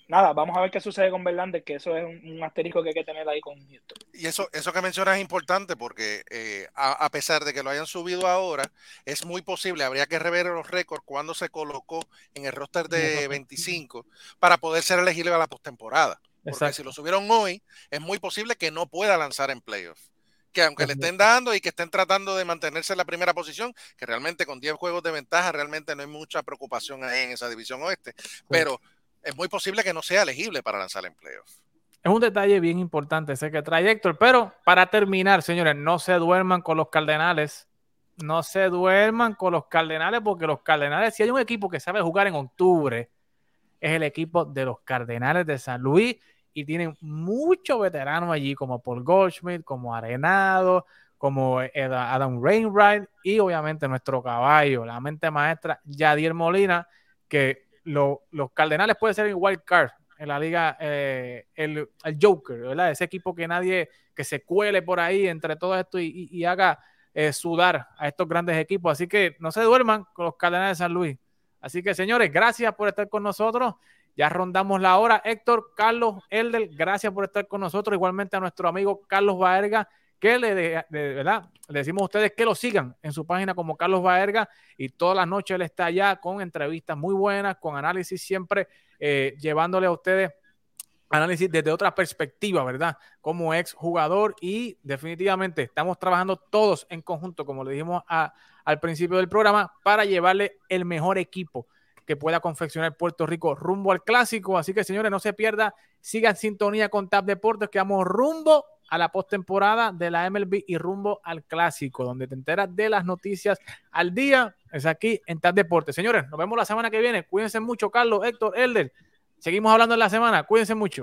nada, vamos a ver qué sucede con Verlander, que eso es un, asterisco que hay que tener ahí con Houston. Y eso, eso que mencionas es importante porque eh, a, pesar de que lo hayan subido ahora, es muy posible, habría que rever los récords cuando se colocó en el roster de 25 para poder ser elegible a la postemporada. Porque si lo subieron hoy, es muy posible que no pueda lanzar en playoffs que aunque le estén dando y que estén tratando de mantenerse en la primera posición, que realmente con 10 juegos de ventaja realmente no hay mucha preocupación en esa división oeste, pero es muy posible que no sea elegible para lanzar empleos. Es un detalle bien importante ese que trae Héctor, pero para terminar, señores, no se duerman con los Cardenales. No se duerman con los Cardenales porque los Cardenales, si hay un equipo que sabe jugar en octubre, es el equipo de los Cardenales de San Luis y tienen muchos veteranos allí como Paul Goldschmidt, como Arenado, como Adam Rainwright y obviamente nuestro caballo, la mente maestra Yadier Molina, que los Cardenales pueden ser el wild card en la liga, eh, el, Joker, ¿verdad? Ese equipo que nadie, que se cuele por ahí entre todo esto y, haga eh, sudar a estos grandes equipos. Así que no se duerman con los Cardenales de San Luis. Así que, señores, gracias por estar con nosotros. Ya rondamos la hora. Héctor, Carlos, Elder, gracias por estar con nosotros. Igualmente a nuestro amigo Carlos Baerga que le, decimos a ustedes que lo sigan en su página como Carlos Baerga y todas las noches él está allá con entrevistas muy buenas, con análisis siempre eh, llevándole a ustedes análisis desde otra perspectiva, ¿verdad? Como ex jugador y definitivamente estamos trabajando todos en conjunto, como le dijimos al principio del programa, para llevarle el mejor equipo que pueda confeccionar Puerto Rico rumbo al clásico. Así que, señores, no se pierda, sigan sintonía con TAP Deportes, que vamos rumbo a la postemporada de la MLB y rumbo al clásico, donde te enteras de las noticias al día. Es aquí en TAP Deportes. Señores, nos vemos la semana que viene. Cuídense mucho, Carlos, Héctor, Elder. Seguimos hablando en la semana. Cuídense mucho.